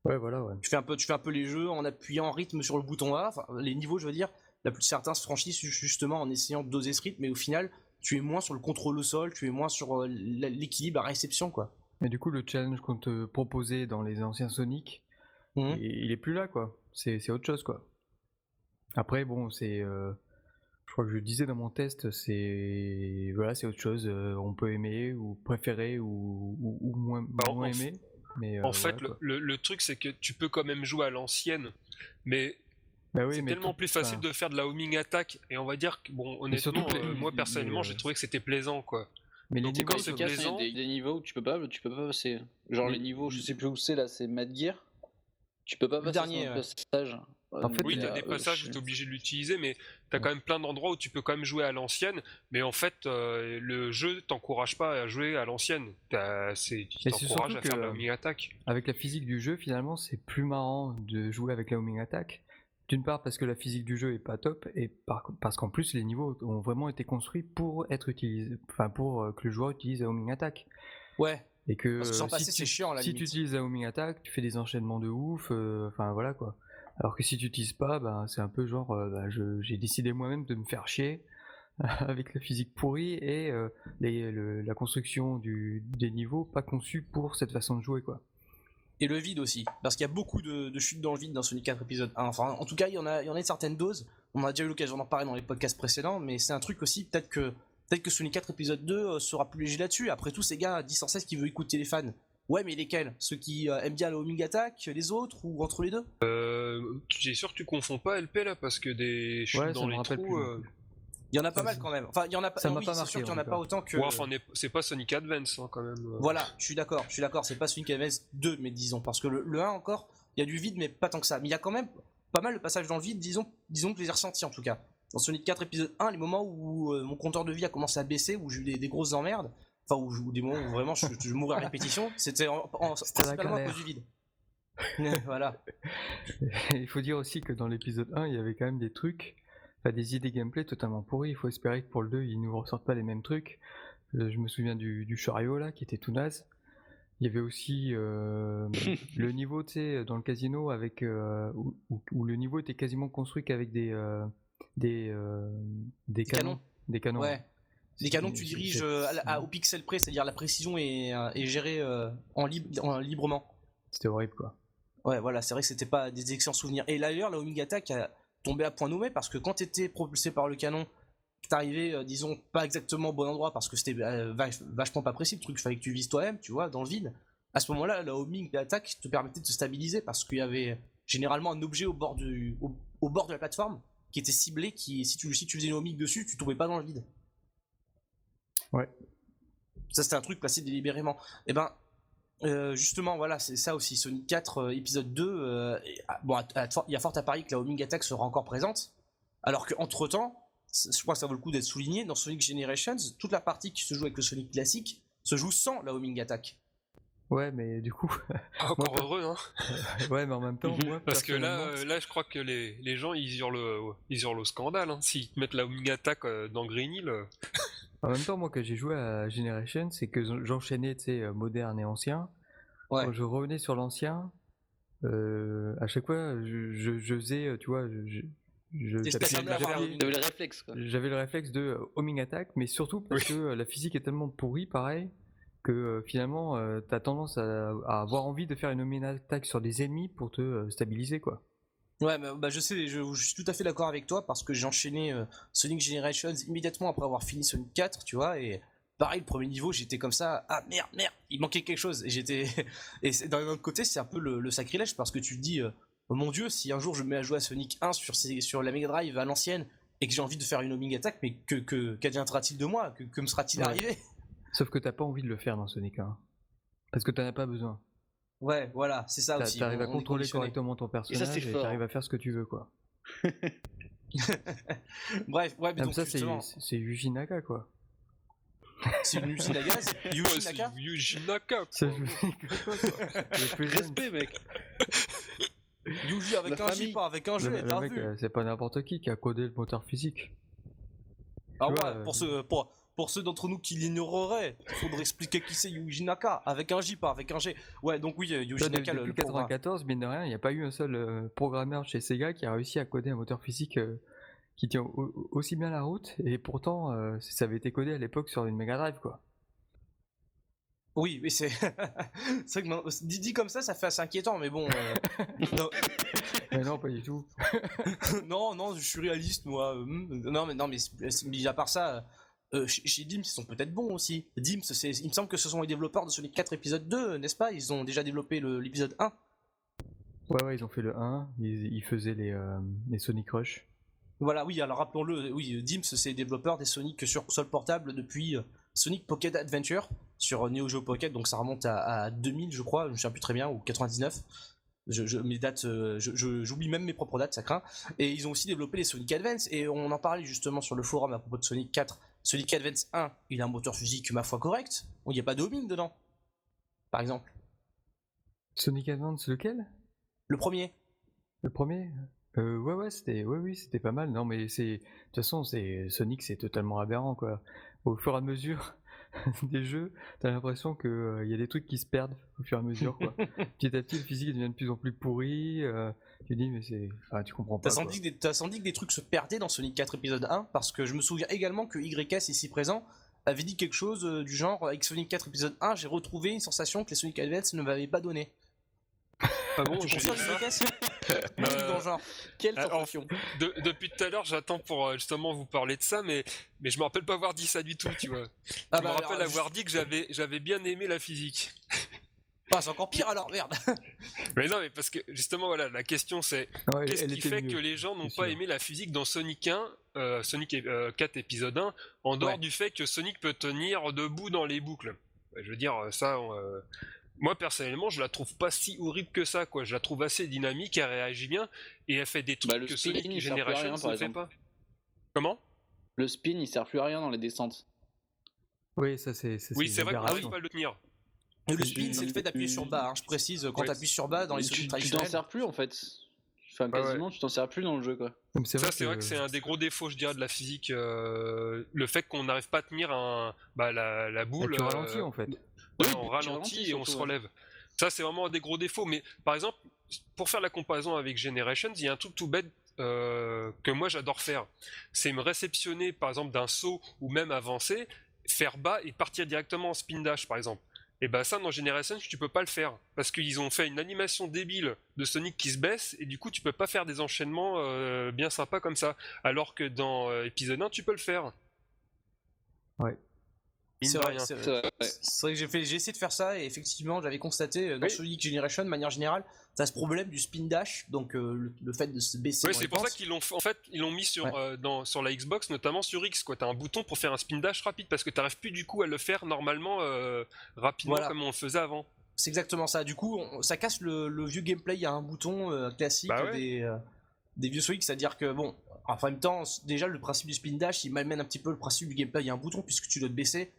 Ouais, voilà, ouais.
Tu fais un peu, tu fais un peu les jeux en appuyant en rythme sur le bouton A, enfin les niveaux, je veux dire. la plus certains se franchissent justement en essayant de doser ce rythme, mais au final, tu es moins sur le contrôle au sol, tu es moins sur euh, l'équilibre à réception, quoi.
Mais du coup, le challenge qu'on te proposait dans les anciens Sonic,
Mhm.
il, il est plus là, quoi. C'est autre chose, quoi. Après, bon, c'est. euh, crois que je le disais dans mon test, c'est. Voilà, c'est autre chose. euh, on peut aimer ou préférer ou, ou, ou moins,
en-
moins
en f-
aimer. Mais,
En
euh,
fait,
voilà,
le, le- le truc, c'est que tu peux quand même jouer à l'ancienne, mais
Bah oui,
c'est
mais
tellement plus facile
enfin,
de faire de la homing attack. Et on va dire que, bon,
surtout
honnêtement, euh, moi personnellement, j'ai trouvé que c'était plaisant, quoi.
Mais les
Donc,
niveaux,
c'est plaisant-
a des, des niveaux où tu peux pas, tu peux pas passer. Genre
Mais-
les niveaux, je sais plus où c'est là, c'est Mad Gear. Tu peux pas passer
dernier,
sur un
ouais.
passage.
En fait,
Oui,
il y
t'as
a,
des passages où t'es obligé de l'utiliser, mais t'as
Ouais.
quand même plein d'endroits où tu peux quand même jouer à l'ancienne. Mais en fait, euh, le jeu t'encourage pas à jouer à l'ancienne. T'as- c'est- Il
Mais c'est
t'encourage
surtout
à faire la
que-
homing attack.
avec la physique du jeu, finalement, c'est plus marrant de jouer avec la homing attack. D'une part parce que la physique du jeu est pas top, et par- parce qu'en plus les niveaux ont vraiment été construits pour être utilisés, enfin pour euh, que le joueur utilise la homing attack.
Ouais.
Et que
Parce que sans
euh,
passer,
si,
c'est
tu,
chiant,
si tu utilises la homing attack, tu fais des enchaînements de ouf, euh, enfin voilà quoi. Alors que si tu utilises pas, bah, c'est un peu genre, euh, bah, j'ai décidé moi-même de me faire chier avec la physique pourrie et euh, la construction des niveaux pas conçus pour cette façon de jouer quoi.
Et le vide aussi, parce qu'il y a beaucoup de, chutes dans le vide dans Sonic 4 épisode 1. Enfin, en tout cas, il y en a, une certaine dose. On a déjà eu l'occasion d'en parler dans les podcasts précédents, mais c'est un truc aussi, peut-être que, peut-être que Sonic 4 épisode 2 euh, sera plus léger là-dessus. Après tout, ces gars disent sans cesse veulent écouter les fans. Ouais, mais lesquels? Ceux qui euh, aiment bien la homing attack, les autres, ou entre les deux?
Euh, J'ai sûr que tu confonds pas LP là, parce que des chutes
Ouais,
dans les trous. euh.
Il y en a pas mal quand même. Enfin, il y en a pas.
Ça m'a
oui,
pas
c'est sûr
marqué,
qu'il y en
en
a
tout
pas autant que.
Ouais, enfin, c'est pas Sonic Advance hein, quand même.
Voilà, je suis d'accord, je suis d'accord, c'est pas Sonic Advance 2, mais disons, parce que le, le 1 encore, il y a du vide, mais pas tant que ça. Mais il y a quand même pas mal de passages dans le vide, disons, disons que les ai ressentis en tout cas. Dans Sonic 4 épisode 1, les moments où euh, mon compteur de vie a commencé à baisser, où j'ai eu des, des grosses emmerdes, enfin, où, où des moments où vraiment je, je mourais à répétition, c'était en, en- principalement à cause du vide. voilà.
Il faut dire aussi que dans l'épisode 1, il y avait quand même des trucs, enfin, des idées gameplay totalement pourries. Il faut espérer que pour le 2, ils nous ressortent pas les mêmes trucs. Euh, je me souviens du, du chariot là, qui était tout naze. Il y avait aussi euh, le niveau, tu sais, dans le casino, avec euh, où, où- où le niveau était quasiment construit qu'avec des, euh, des, euh, des canons.
canons.
Des canons.
Ouais. Des canons que tu diriges euh, à au pixel près, c'est-à-dire la précision est, euh, est gérée euh, en, lib- en librement.
C'était horrible quoi.
Ouais, voilà, c'est vrai que c'était pas des excellents souvenirs. Et d'ailleurs, la homing attack a tombé à point nommé parce que quand t'étais propulsé par le canon, t'arrivais, euh, disons, pas exactement au bon endroit parce que c'était vach- vachement pas précis le truc, fallait que tu vises toi-même, tu vois, dans le vide. À ce moment-là, la homing attack te permettait de te stabiliser parce qu'il y avait généralement un objet au bord, du, au, au bord de la plateforme qui était ciblé, qui, si tu, si tu faisais une homing dessus, tu tombais pas dans le vide.
Ouais.
Ça, c'était un truc placé délibérément. Et ben, euh, justement, voilà, c'est ça aussi. Sonic 4, euh, épisode 2, euh, et, ah, bon, il y a fort à parier que la homing attack sera encore présente. Alors qu'entre temps, je crois que ça vaut le coup d'être souligné, dans Sonic Generations, toute la partie qui se joue avec le Sonic classique se joue sans la homing attack.
Ouais, mais du coup,
Ah, encore
Moi,
heureux, hein.
ouais, mais en même temps,
Mhm.
moi,
Parce que là, euh, là, je crois que les, les gens, ils hurlent, ils hurlent au scandale. Hein. S'ils te mettent la homing attack dans Green Hill,
En même temps, moi, quand j'ai joué à Generation, c'est que j'enchaînais, tu sais, euh, moderne et ancien.
Ouais.
Quand je revenais sur l'ancien, euh, à chaque fois, je, je, je faisais, euh, tu vois, je, je, je-
T'es
j'avais-
le réflexe
j'avais le réflexe de homing attack, mais surtout parce que la physique est tellement pourrie, pareil, que euh, finalement, euh, t'as tendance à, à avoir envie de faire une homing attack sur des ennemis pour te euh, stabiliser, quoi.
Ouais, mais, bah, je sais, je, je suis tout à fait d'accord avec toi parce que j'ai enchaîné euh, Sonic Generations immédiatement après avoir fini Sonic 4, tu vois, et pareil, le premier niveau, j'étais comme ça, ah merde, merde, il manquait quelque chose, et j'étais. et d'un autre côté, c'est un peu le, le sacrilège parce que tu te dis, euh, oh mon dieu, si un jour je me mets à jouer à Sonic 1 sur, sur la Mega Drive à l'ancienne et que j'ai envie de faire une homing attack, mais que, qu'adviendra-t-il de moi que, que me sera-t-il
Ouais.
arrivé?
Sauf que t'as pas envie de le faire dans Sonic 1. Parce que t'en as pas besoin.
Ouais, voilà, c'est ça aussi.
T'arrives à contrôler correctement ton personnage
c'est
et t'arrives à faire ce que tu veux, quoi.
Bref, ouais, mais
Comme
donc
ça, c'est
justement,
c'est Yuji Naka, quoi.
c'est Yuji
c'est
Naka
Yuji Naka, quoi.
C'est Yuji Naka, quoi. Le plus jeune.
Respect mec.
Yuji avec
La
un. J, pas avec un G, t'as vu
euh, c'est pas n'importe qui qui a codé le moteur physique.
Ah ouais,
vois, euh,
pour, ceux, pour, pour ceux d'entre nous qui l'ignoreraient, il faudrait expliquer qui c'est Yuji Naka, avec un J, pas avec un G. Ouais, donc oui, euh, Yuji Naka, le,
depuis
le programme.
94, mine de rien, il n'y a pas eu un seul euh, programmeur chez Sega qui a réussi à coder un moteur physique euh, qui tient au- aussi bien la route, et pourtant, euh, ça avait été codé à l'époque sur une Mega Drive, quoi.
Oui, mais c'est. c'est vrai que dit, comme ça, ça fait assez inquiétant, mais bon. non,
Mais non, pas du tout.
non, non, je suis réaliste, moi. hmm, Non, mais non, mais mis à part ça, euh, chez, Dims, ils sont peut-être bons aussi. Dims, il me semble que ce sont les développeurs de Sonic 4 épisode 2, n'est-ce pas? Ils ont déjà développé l'épisode 1.
Ouais, ouais, ils ont fait le 1, ils, ils faisaient les, euh, les Sonic Rush.
Voilà, oui, alors rappelons-le, oui, Dims, c'est les développeurs des Sonic sur console portable depuis euh, Sonic Pocket Adventure sur Neo Geo Pocket, donc ça remonte à, à 2000, je crois, je me souviens plus très bien, ou 99. Je, je- mes dates, euh, je- j'oublie même mes propres dates, ça craint. Et ils ont aussi développé les Sonic Advance, et on en parlait justement sur le forum à propos de Sonic 4. Sonic Advance 1, il a un moteur physique, ma foi, correct. Il n'y a pas de homing dedans, par exemple.
Sonic Advance, lequel?
Le premier.
Le premier? Euh, Ouais, ouais, c'était, ouais, oui, c'était pas mal. Non, mais c'est, de toute façon, c'est Sonic, c'est totalement aberrant, quoi. Au fur et à mesure des jeux, t'as l'impression que euh, y a des trucs qui se perdent au fur et à mesure, quoi. petit à petit, le physique devient de plus en plus pourri. euh, tu dis, mais c'est, enfin, tu comprends pas.
T'as senti, que des- t'as senti que des trucs se perdaient dans Sonic 4 épisode 1 parce que je me souviens également que YS ici présent avait dit quelque chose euh, du genre avec Sonic 4 épisode 1 j'ai retrouvé une sensation que les Sonic Advance ne m'avaient pas donné.
Ah bon, ça
dans le genre.
Quelle
Alors, De- depuis tout à l'heure, j'attends pour euh, justement vous parler de ça, mais, mais je me rappelle pas avoir dit ça du tout, tu vois.
Ah
je me
bah
rappelle
alors,
avoir dit que j'avais, j'avais bien aimé la physique.
Ah, c'est encore pire alors, merde.
Mais non, mais parce que justement, voilà, la question c'est
Ouais,
qu'est-ce qui fait
mieux.
que les gens n'ont pas
sûr.
aimé la physique dans Sonic 1, euh, Sonic euh, 4 épisode 1, en dehors
Ouais.
du fait que Sonic peut tenir debout dans les boucles. Ouais, Je veux dire, ça, on, euh, moi personnellement, je la trouve pas si horrible que ça, quoi. Je la trouve assez dynamique, elle réagit bien, et elle fait des trucs
Bah, le
que
spin,
Sonic
il sert plus à
Generations
rien, par
ne fait
exemple.
pas. Comment?
Le spin, il sert plus à rien dans les descentes.
Oui, ça c'est. ça,
Oui,
c'est
vrai qu'on n'arrive pas à le tenir.
Le spin, c'est le fait d'appuyer sur bas. hein. Je précise, quand
Ouais.
t'appuies sur bas dans les
tu tu t'en sers plus en fait. Enfin,
Ah ouais.
quasiment, tu t'en sers plus dans le jeu quoi.
Ça,
vrai
c'est vrai que c'est un des gros défauts, je dirais, de la physique. euh, le fait qu'on n'arrive pas à tenir un, bah, la, la boule.
tu
euh,
ralentis en fait.
Oui,
on ralentit et on se
ouais.
relève. Ça, c'est vraiment un des gros défauts. Mais par exemple, pour faire la comparaison avec Generations, il y a un truc tout bête euh, que moi j'adore faire. C'est me réceptionner, par exemple, d'un saut ou même avancer, faire bas et partir directement en spin dash, par exemple. Et ben ça, dans Generations, tu peux pas le faire. Parce qu'ils ont fait une animation débile de Sonic qui se baisse, et du coup, tu peux pas faire des enchaînements euh, bien sympas comme ça. Alors que dans euh, épisode 1, tu peux le faire.
Ouais.
C'est vrai, c'est
C'est vrai.
c'est vrai que j'ai fait, j'ai essayé de faire ça et effectivement j'avais constaté euh, dans
Oui.
Sonic Generation de manière générale, t'as ce problème du spin dash, donc euh, le, le fait de se baisser.
C'est pour ça qu'ils l'ont en fait ils l'ont mis sur
Ouais.
euh, dans sur la Xbox notamment sur X quoi. T'as un bouton pour faire un spin dash rapide parce que t'arrives plus du coup à le faire normalement euh, rapidement
Voilà.
comme on le faisait avant.
C'est exactement ça. Du coup, on- ça casse le, le vieux gameplay. Il y a un bouton euh, classique
Bah ouais.
des, euh, des vieux Sonic, c'est-à-dire que bon, en même temps, déjà le principe du spin dash, il malmène un petit peu le principe du gameplay. Il y a un bouton puisque tu dois te baisser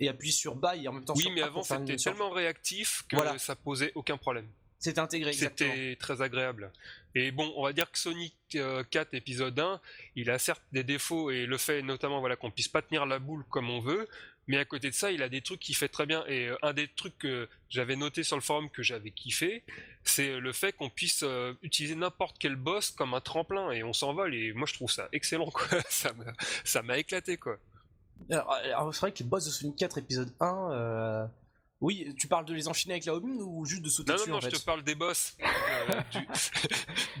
et appuyer sur bas et en même temps
Oui,
sur
mais avant c'était tellement réactif que
Voilà.
ça posait aucun problème.
C'est intégré exactement.
C'était très agréable. Et bon, on va dire que Sonic euh, 4 épisode 1, il a certes des défauts et le fait notamment voilà qu'on puisse pas tenir la boule comme on veut, mais à côté de ça, il a des trucs qu'il fait très bien. Et euh, un des trucs que j'avais noté sur le forum que j'avais kiffé, c'est le fait qu'on puisse euh, utiliser n'importe quel boss comme un tremplin et on s'envole. Et moi, je trouve ça excellent, quoi. Ça m'a éclaté, quoi.
Alors, alors, c'est vrai que les boss de Sonic 4 épisode 1, euh, oui, tu parles de les enchaîner avec la homine ou juste de sauter
Non, non,
dessus
non,
en
je
fait
te parle des boss. Euh, du,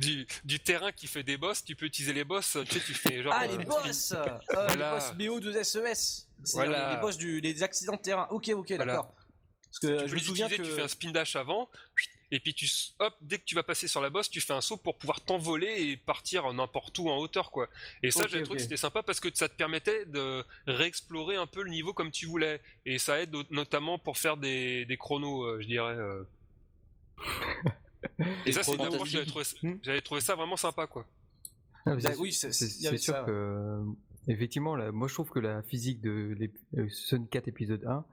du, du terrain qui fait des boss, tu peux utiliser les boss, tu sais, tu fais genre.
Ah,
euh,
les boss
Voilà.
Les boss BO2SES C'est
Voilà.
les, les boss du, des accidents de terrain. Ok, ok,
Voilà.
d'accord. Parce que
Tu peux
je me souviens que...
tu fais un spin dash avant, et puis tu, hop, dès que tu vas passer sur la bosse, tu fais un saut pour pouvoir t'envoler et partir n'importe où en hauteur, quoi. Et ça,
Ok,
j'ai trouvé que c'était sympa parce que ça te permettait de réexplorer un peu le niveau comme tu voulais. Et ça aide notamment pour faire des, des chronos, euh, je dirais. euh. Et ça, c'est approche, j'avais trouvé, j'avais trouvé ça vraiment sympa, quoi.
Ah,
Bah oui, c'est-
sûr
ça,
que euh, effectivement, là, moi je trouve que la physique de Sonic 4 épisode 1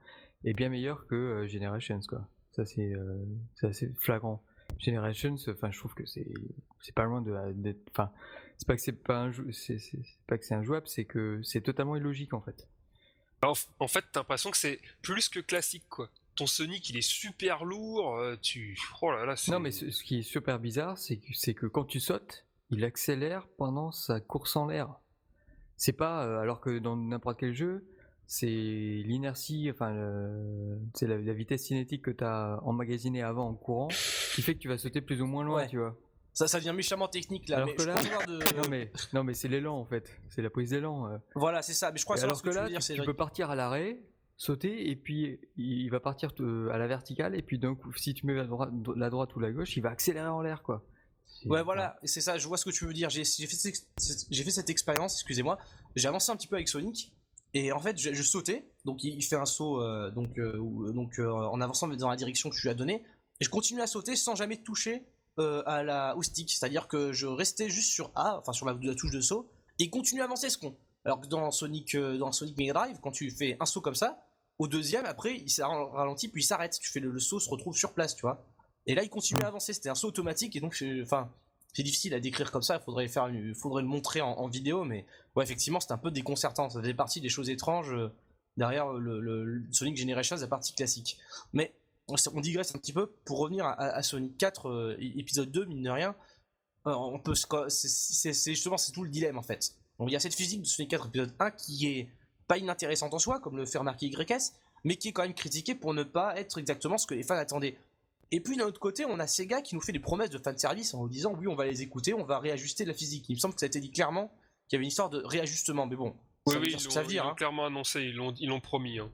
est bien meilleure que euh, Generations quoi. Ça c'est euh, c'est assez flagrant. Generations, enfin je trouve que c'est c'est pas loin de d'être enfin c'est pas que c'est pas un c'est pas que c'est injouable, c'est que c'est totalement illogique en fait.
En, f- en fait, t'as l'impression que c'est plus que classique, quoi. Ton Sonic, il est super lourd, euh, tu... Oh là là.
Non mais ce, ce qui est super bizarre, c'est que c'est que quand tu sautes, il accélère pendant sa course en l'air. c'est pas euh, alors que dans n'importe quel jeu, c'est l'inertie, enfin c'est la, la vitesse cinétique que tu as emmagasinée avant en courant qui fait que tu vas sauter plus ou moins loin,
Ouais.
tu vois.
Ça, ça devient méchamment technique là.
Alors
mais
que là-
de-
Non mais non mais c'est l'élan en fait, c'est la prise d'élan. euh.
Voilà, c'est ça. Mais je crois savoir
alors
ce que,
que
tu veux
là,
dire,
tu, peux partir à l'arrêt, sauter et puis il va partir te- à la verticale et puis d'un coup si tu mets la droite, la droite ou la gauche, il va accélérer en l'air quoi.
Ouais, voilà, c'est ça, je vois ce que tu veux dire. J'ai fait, fait cette expérience, excusez-moi. J'ai avancé un petit peu avec Sonic, et en fait, je, je sautais, donc il, il fait un saut euh, donc, euh, donc euh, en avançant dans la direction que je lui ai donnée, et je continue à sauter sans jamais toucher à la, au stick, c'est-à-dire que je restais juste sur A, enfin sur la, la touche de saut, et continue à avancer ce con. Alors que dans Sonic, dans Sonic Mega Drive, quand tu fais un saut comme ça, au deuxième, après, il s'est ralenti, puis il s'arrête. Tu fais le, le saut, se retrouve sur place, tu vois. Et là, il continue à avancer. C'était un saut automatique, et donc, enfin, c'est difficile à décrire comme ça. Il faudrait le montrer en, vidéo, mais ouais, effectivement, c'était un peu déconcertant. Ça faisait partie des choses étranges euh, derrière le, le- le Sonic Generations, la partie classique. Mais on, digresse un petit peu pour revenir à, Sonic 4, euh, épisode 2, mine de rien. Euh, on peut, c'est- c'est c'est justement c'est tout le dilemme en fait. Donc, il y a cette physique de Sonic 4 épisode 1 qui est pas inintéressante en soi, comme le fait remarquer YS, mais qui est quand même critiquée pour ne pas être exactement ce que les fans attendaient. Et puis d'un autre côté, on a Sega qui nous fait des promesses de fanservice en nous disant oui, on va les écouter, on va réajuster la physique. Il me semble que ça a été dit clairement qu'il y avait une histoire de réajustement, mais bon,
Oui,
ça veut
oui,
dire
ils l'ont
hein.
clairement annoncé, ils l'ont ils l'ont promis. hein.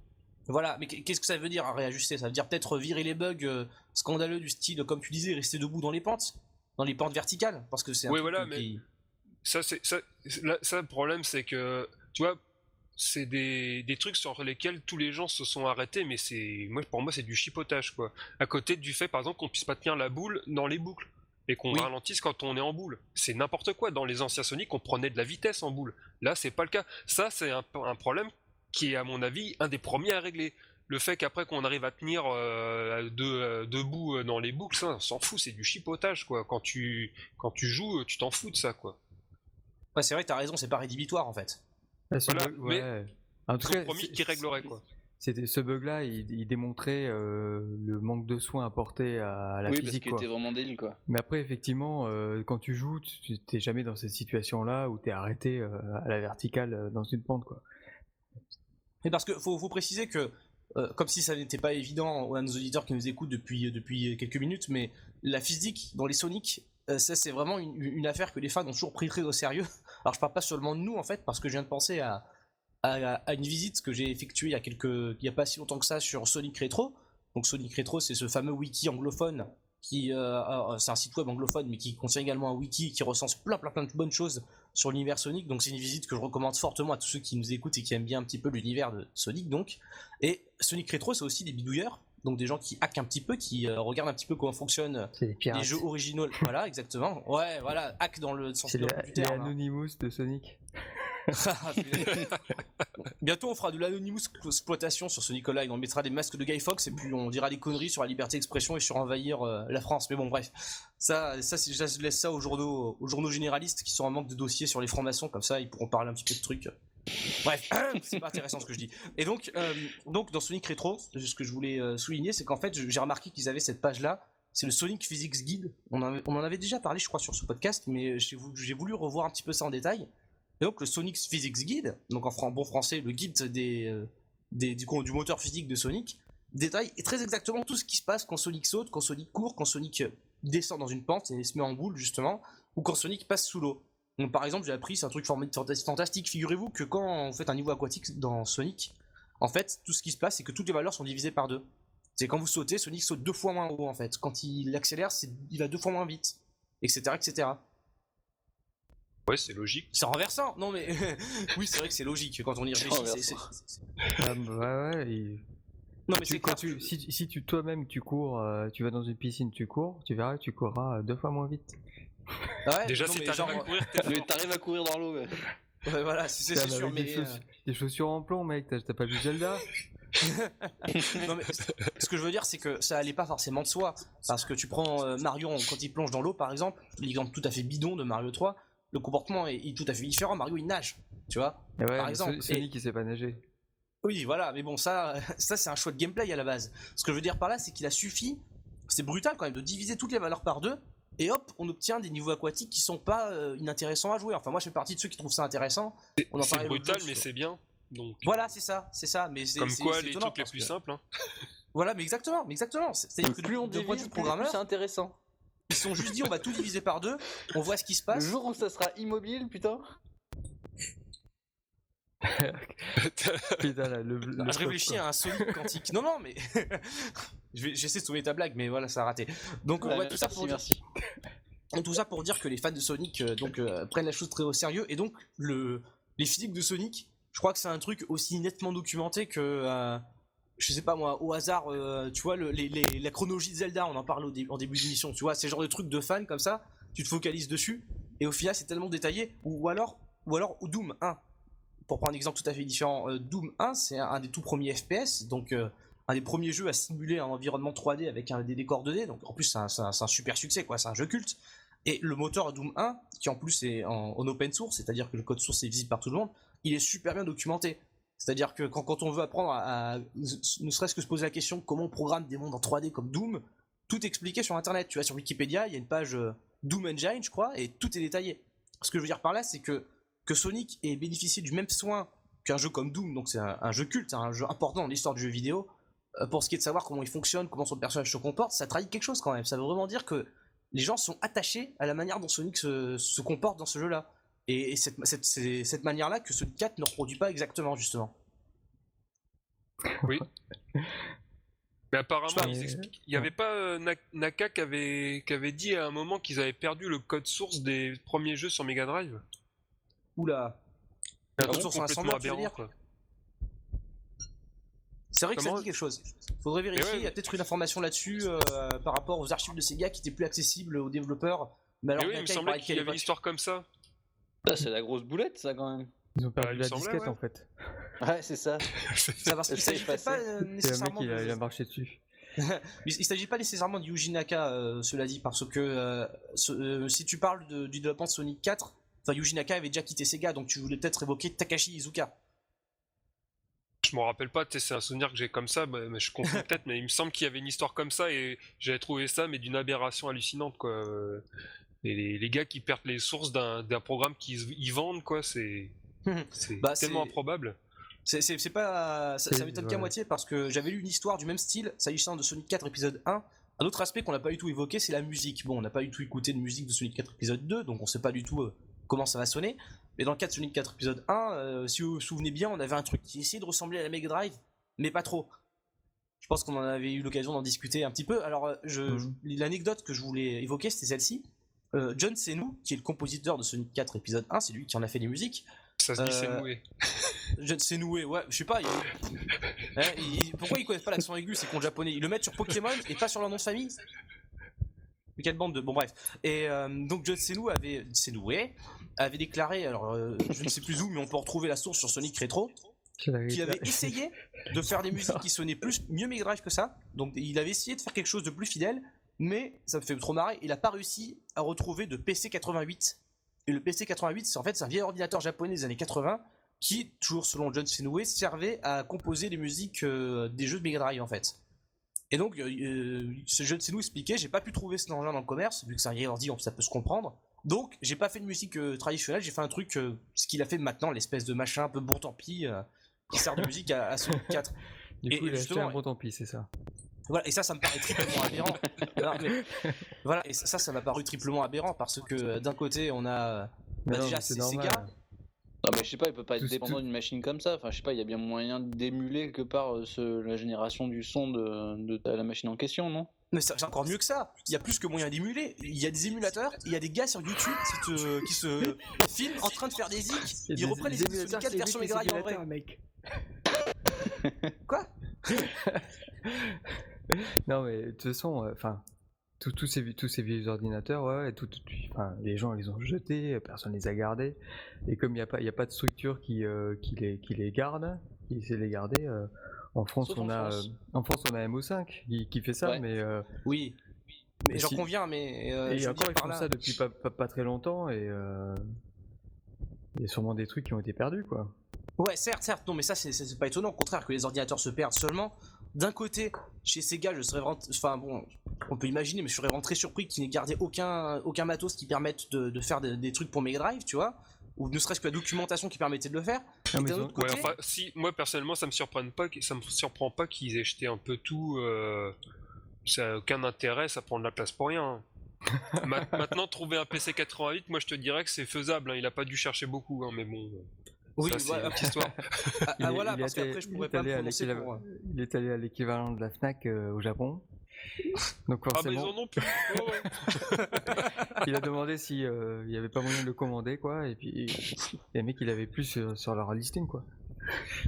Voilà, mais qu'est-ce que ça veut dire réajuster? Ça veut dire peut-être virer les bugs euh, scandaleux du style, comme tu disais, rester debout dans les pentes, dans les pentes verticales, parce que c'est un
Oui,
truc
voilà,
qui-
Ça, c'est ça, le problème, c'est que, tu vois, c'est des, des trucs sur lesquels tous les gens se sont arrêtés, mais c'est, moi, pour moi, c'est du chipotage, quoi. À côté du fait, par exemple, qu'on puisse pas tenir la boule dans les boucles et qu'on
Oui.
ralentisse quand on est en boule. C'est n'importe quoi. Dans les anciens Sonic, on prenait de la vitesse en boule. Là, c'est pas le cas. Ça, c'est un, un problème qui est, à mon avis, un des premiers à régler. Le fait qu'après qu'on arrive à tenir euh, de- euh, debout euh, dans les boucles, ça, on s'en fout, c'est du chipotage, quoi. Quand tu, quand tu joues, tu t'en fous de ça, quoi.
Ouais, c'est vrai, t'as raison, c'est pas rédhibitoire en fait.
Ah, ce
Voilà,
bug-
mais
ouais. En tout
Ils ont
cas,
promis
c'est-
qu'ils régleraient, quoi.
C'était ce bug-là, il, il démontrait euh, le manque de soins apporté à, à la
oui, parce
physique.
qu'il
quoi.
était vraiment débile, quoi.
Mais après, effectivement, euh, quand tu joues, tu t'es jamais dans cette situation-là où t'es arrêté euh, à la verticale euh, dans une pente, quoi.
Mais parce que faut, faut préciser que, euh, comme si ça n'était pas évident à nos auditeurs qui nous écoutent depuis, depuis quelques minutes, mais la physique dans les Sonic, euh, ça c'est vraiment une, une affaire que les fans ont toujours pris très au sérieux. Alors je parle pas seulement de nous en fait, parce que je viens de penser à, à, une visite que j'ai effectuée il y a quelques, il y a pas si longtemps que ça sur Sonic Retro. Donc Sonic Retro, c'est ce fameux wiki anglophone qui, euh, euh, c'est un site web anglophone, mais qui contient également un wiki qui recense plein plein plein de bonnes choses sur l'univers Sonic. Donc c'est une visite que je recommande fortement à tous ceux qui nous écoutent et qui aiment bien un petit peu l'univers de Sonic. Donc et Sonic Retro, c'est aussi des bidouilleurs, donc des gens qui hackent un petit peu, qui euh, regardent un petit peu comment fonctionnent les jeux originaux. voilà, exactement. Ouais, voilà, hack dans le sens
les,
noble du terme. hein.
Anonymous de Sonic.
Bientôt, on fera de l'anonymous exploitation sur Sonic Online. On mettra des masques de Guy Fox et puis on dira des conneries sur la liberté d'expression et sur envahir euh, la France. Mais bon, bref. Ça, ça je laisse ça aux journaux, aux journaux généralistes qui sont en manque de dossiers sur les francs-maçons. Comme ça, ils pourront parler un petit peu de trucs. Bref, c'est pas intéressant ce que je dis. Et donc, euh, donc dans Sonic Retro, ce que je voulais euh, souligner, c'est qu'en fait, j'ai remarqué qu'ils avaient cette page-là. C'est le Sonic Physics Guide. On, en- avait déjà parlé, je crois, sur ce podcast, mais j'ai vou- j'ai voulu revoir un petit peu ça en détail. Et donc le Sonic Physics Guide, donc en bon français, le guide des, euh, du, moteur physique de Sonic, détaille très exactement tout ce qui se passe quand Sonic saute, quand Sonic court, quand Sonic descend dans une pente et se met en boule justement, ou quand Sonic passe sous l'eau. Donc par exemple, j'ai appris, c'est un truc fantastique, figurez-vous que quand on fait un niveau aquatique dans Sonic, en fait, tout ce qui se passe, c'est que toutes les valeurs sont divisées par deux. C'est quand vous sautez, Sonic saute deux fois moins haut en fait. Quand il accélère, c'est- il va deux fois moins vite, etc. etc.
Ouais, c'est logique.
C'est renversant, non mais oui c'est vrai que c'est logique quand on y
C'est
réfléchit. c'est-
renversant.
c'est- c'est-
Ah, bah ouais, ouais. et-
Non mais
tu-
c'est
quand tu, si, si tu toi-même tu cours, euh, tu vas dans une piscine, tu cours, tu verras, tu courras deux fois moins vite.
Ouais,
Déjà,
non,
si t'arrives
genre,
à courir,
t'arrives à dans l'eau, ouais.
ouais, voilà, c'est sûr, mais
des,
euh,
chaussures, des chaussures en plomb, mec, t'as pas vu Zelda?
Non, mais ce que je veux dire, c'est que ça allait pas forcément de soi. Parce que tu prends euh, Mario quand il plonge dans l'eau, par exemple, l'exemple tout à fait bidon de Mario 3, le comportement est, est tout à fait différent. Mario il nage, tu vois.
Et ouais,
Par exemple,
So- Sonic il sait pas nager.
Oui, voilà, mais bon, ça, ça c'est un choix de gameplay à la base. Ce que je veux dire par là, c'est qu'il a suffi, c'est brutal quand même, de diviser toutes les valeurs par deux et hop, on obtient des niveaux aquatiques qui sont pas euh, inintéressants à jouer. Enfin, moi, je fais partie de ceux qui trouvent ça intéressant. On en
C'est brutal, mais c'est bien. Donc,
Voilà, c'est ça, c'est ça. Mais c'est
comme quoi,
c'est
les
étonnant
trucs les plus
que-
simples. hein.
Voilà, mais exactement, mais exactement. C'est- C'est-à-dire que
plus on divise, plus, c'est intéressant.
ils se sont juste dit on va tout diviser par deux, on voit ce qui se
Le
passe.
jour où ça sera immobile, putain.
Putain, là, le, le
je réfléchis à un Sonic quantique. Non, non, mais j'essaie de sauver ta blague, mais voilà, ça a raté. Donc,
Ouais,
ouais, tout ça
merci,
pour dire
merci.
Tout ça pour dire que les fans de Sonic euh, donc euh, prennent la chose très au sérieux et donc le les physiques de Sonic, je crois que c'est un truc aussi nettement documenté que euh, je sais pas moi au hasard euh, tu vois le, les, les- la chronologie de Zelda, on en parle au dé- en début d'émission, tu vois, c'est genre de truc de fans comme ça, tu te focalises dessus et au final c'est tellement détaillé ou, ou alors ou alors Doom 1 pour prendre un exemple tout à fait différent, Doom 1 c'est un, un des tout premiers FPS donc euh, un des premiers jeux à simuler un environnement 3D avec un, des décors 2D donc en plus c'est un, super succès quoi, c'est un jeu culte et le moteur Doom 1, qui en plus est en, en open source, c'est-à-dire que le code source est visible par tout le monde, il est super bien documenté. C'est-à-dire que quand, on veut apprendre à, ne serait-ce que se poser la question comment on programme des mondes en 3D comme Doom, tout est expliqué sur internet. Tu vois, sur Wikipédia, il y a une page euh, Doom Engine, je crois, et tout est détaillé. Ce que je veux dire par là, c'est que, que Sonic ait bénéficié du même soin qu'un jeu comme Doom, donc c'est un, jeu culte, un jeu important dans l'histoire du jeu vidéo, pour ce qui est de savoir comment il fonctionne, comment son personnage se comporte, ça trahit quelque chose quand même. Ça veut vraiment dire que les gens sont attachés à la manière dont Sonic se, se comporte dans ce jeu-là. Et, et cette, cette, c'est cette manière-là que Sonic 4 ne reproduit pas exactement, justement.
Mais apparemment, ils
mais-
expliquent- il n'y avait pas euh, Na- Naka qui avait, qui avait dit à un moment qu'ils avaient perdu le code source des premiers jeux sur Mega Drive.
Oula.
Un
code
truc
source
complètement
assemblable, tu veux
aberrant,
dire
quoi.
C'est vrai que ça dit quelque chose. Faudrait vérifier,
ouais,
il y a peut-être une information là-dessus euh, par rapport aux archives de Sega qui étaient plus accessibles aux développeurs. Mais alors,
Mais oui, il me semblait qu'il y avait une histoire comme ça.
Ça, c'est la grosse boulette, ça, quand même.
Ils ont perdu la
semblait,
disquette
ouais.
en fait.
Ouais, c'est ça.
Ça va, il
C'est
s'agit pas euh,
C'est le mec
nécessairement
il a,
de-
il a marché dessus.
Il, il s'agit pas nécessairement de Yuji Naka, euh, cela dit, parce que euh, ce- euh, si tu parles de- du développement de Sonic 4, enfin Yuji Naka avait déjà quitté Sega, donc tu voulais peut-être évoquer Takashi Izuka.
Je m'en rappelle pas, c'est un souvenir que j'ai comme ça, bah, mais je confonds peut-être, mais il me semble qu'il y avait une histoire comme ça et j'avais trouvé ça, mais d'une aberration hallucinante, quoi. Et les, les gars qui perdent les sources d'un programme qu'ils ils vendent, quoi, c'est
Bah,
tellement improbable.
C'est- pas. Ça, ça m'étonne qu'à moitié parce que j'avais lu une histoire du même style s'agissant de Sonic 4 épisode 1. Un autre aspect qu'on n'a pas du tout évoqué, c'est la musique. Bon, on n'a pas du tout écouté de musique de Sonic 4 épisode 2, donc on sait pas du tout euh, comment ça va sonner. Mais dans le cas de Sonic 4 épisode 1, euh, si vous vous souvenez bien, on avait un truc qui essayait de ressembler à la Mega Drive, mais pas trop. Je pense qu'on en avait eu l'occasion d'en discuter un petit peu. Alors, euh, je,
Mhm.
l'anecdote que je voulais évoquer, c'était celle-ci. Euh, John Senou, qui est le compositeur de Sonic 4 épisode 1, c'est lui qui en a fait les musiques.
Ça se dit, c'est
Euh,
noué.
Je ne sais noué, ouais, je sais pas. il- Hein, il- pourquoi ils connaissent pas l'accent aigu, c'est qu'on japonais Ils le mettent sur Pokémon et pas sur leur nom de famille? Mais quelle bande de. Bon, bref. Et euh, donc, John Senou avait, déclaré, alors euh, je ne sais plus où, mais on peut retrouver la source sur Sonic Retro, qu'il avait essayé de faire des musiques qui sonnaient plus, mieux Mega Drive que ça. Donc, il avait essayé de faire quelque chose de plus fidèle, mais ça me fait trop marrer. Il a pas réussi à retrouver de PC 88. Et le PC 88, c'est en fait un vieil ordinateur japonais des années 80 qui, toujours selon John Fenway, servait à composer les musiques euh, des jeux de Mega Drive en fait. Et donc, euh, euh, ce John Fenway expliquait, j'ai pas pu trouver cet engin dans le commerce, vu que c'est un vieil ordi, ça peut se comprendre. Donc, j'ai pas fait de musique euh, traditionnelle, j'ai fait un truc, euh, ce qu'il a fait maintenant, l'espèce de machin un peu bon tant pis, qui sert de musique à, à Sonic 4.
Du
et
coup, il a acheté un bon tant pis, c'est ça.
Voilà, et ça, ça me paraît triplement aberrant. Non, mais- voilà, et ça, ça m'a paru triplement aberrant parce que d'un côté, on a. Bah, déjà,
c'est.
Sega.
Non, mais je sais pas, il peut pas être
Tout-
dépendant
tout-
d'une machine comme ça. Enfin, je sais pas, il y a bien moyen d'émuler que par euh, ce- la génération du son de, de ta- la machine en question, non?
Mais c'est c'est encore mieux que ça. Il y a plus que moyen d'émuler. Il y a des émulateurs, il y a des gars sur YouTube qui, te- qui se filment en train de faire des
a
Ils
des-
reprennent les
des émulateurs
4
qui
version
évitent
Mega en vrai.
mec.
Quoi?
Non, mais de toute façon, euh, enfin, tous tous ces, tous ces vieux ordinateurs, ouais, tout, tout- enfin, les gens les ont jetés, euh, personne les a gardés. Et comme il n'y a, pas- il y a pas de structure qui, euh, qui, les, qui les garde, qui de les garder, euh, en, France,
Sauf
on
en
a,
France.
euh, en France, on a MO5 qui, qui fait ça,
Ouais.
mais. euh,
Oui. Mais j'en
si-
conviens, mais. euh,
et
je
encore, ils font
là-
ça depuis pas, pas, pas très longtemps, et. euh, il y a sûrement des trucs qui ont été perdus, quoi.
Ouais, certes, certes, non, mais ça, c'est pas étonnant. Au contraire, que les ordinateurs se perdent seulement. D'un côté, chez Sega, je serais vraiment. Enfin, bon, on peut imaginer, mais je serais vraiment très surpris qu'ils n'aient gardé aucun, aucun matos qui permette de, de faire des, des trucs pour Mega Drive, tu vois, ou ne serait-ce que la documentation qui permettait de le faire.
Non, mais
Ouais, enfin, si, moi personnellement, ça me surprend pas, ça me surprend pas qu'ils aient jeté un peu tout. euh, ça a aucun intérêt, ça prend de la place pour rien. Ma- Maintenant, trouver un PC 88, moi je te dirais que c'est faisable. hein, Il a pas dû chercher beaucoup, hein, mais bon.
Oui,
ça,
ouais,
autre histoire.
ah, ah,
est-
voilà, parce qu'après je pourrais pas me prononcer pour. euh,
Il est allé à l'équivalent de la Fnac euh, au Japon. Donc
Ah, mais ils
forcément,
en ont plus. Ouais.
il a demandé si euh, il y avait pas moyen de le commander quoi. Et puis les mecs, il avait plus sur, sur leur listing quoi.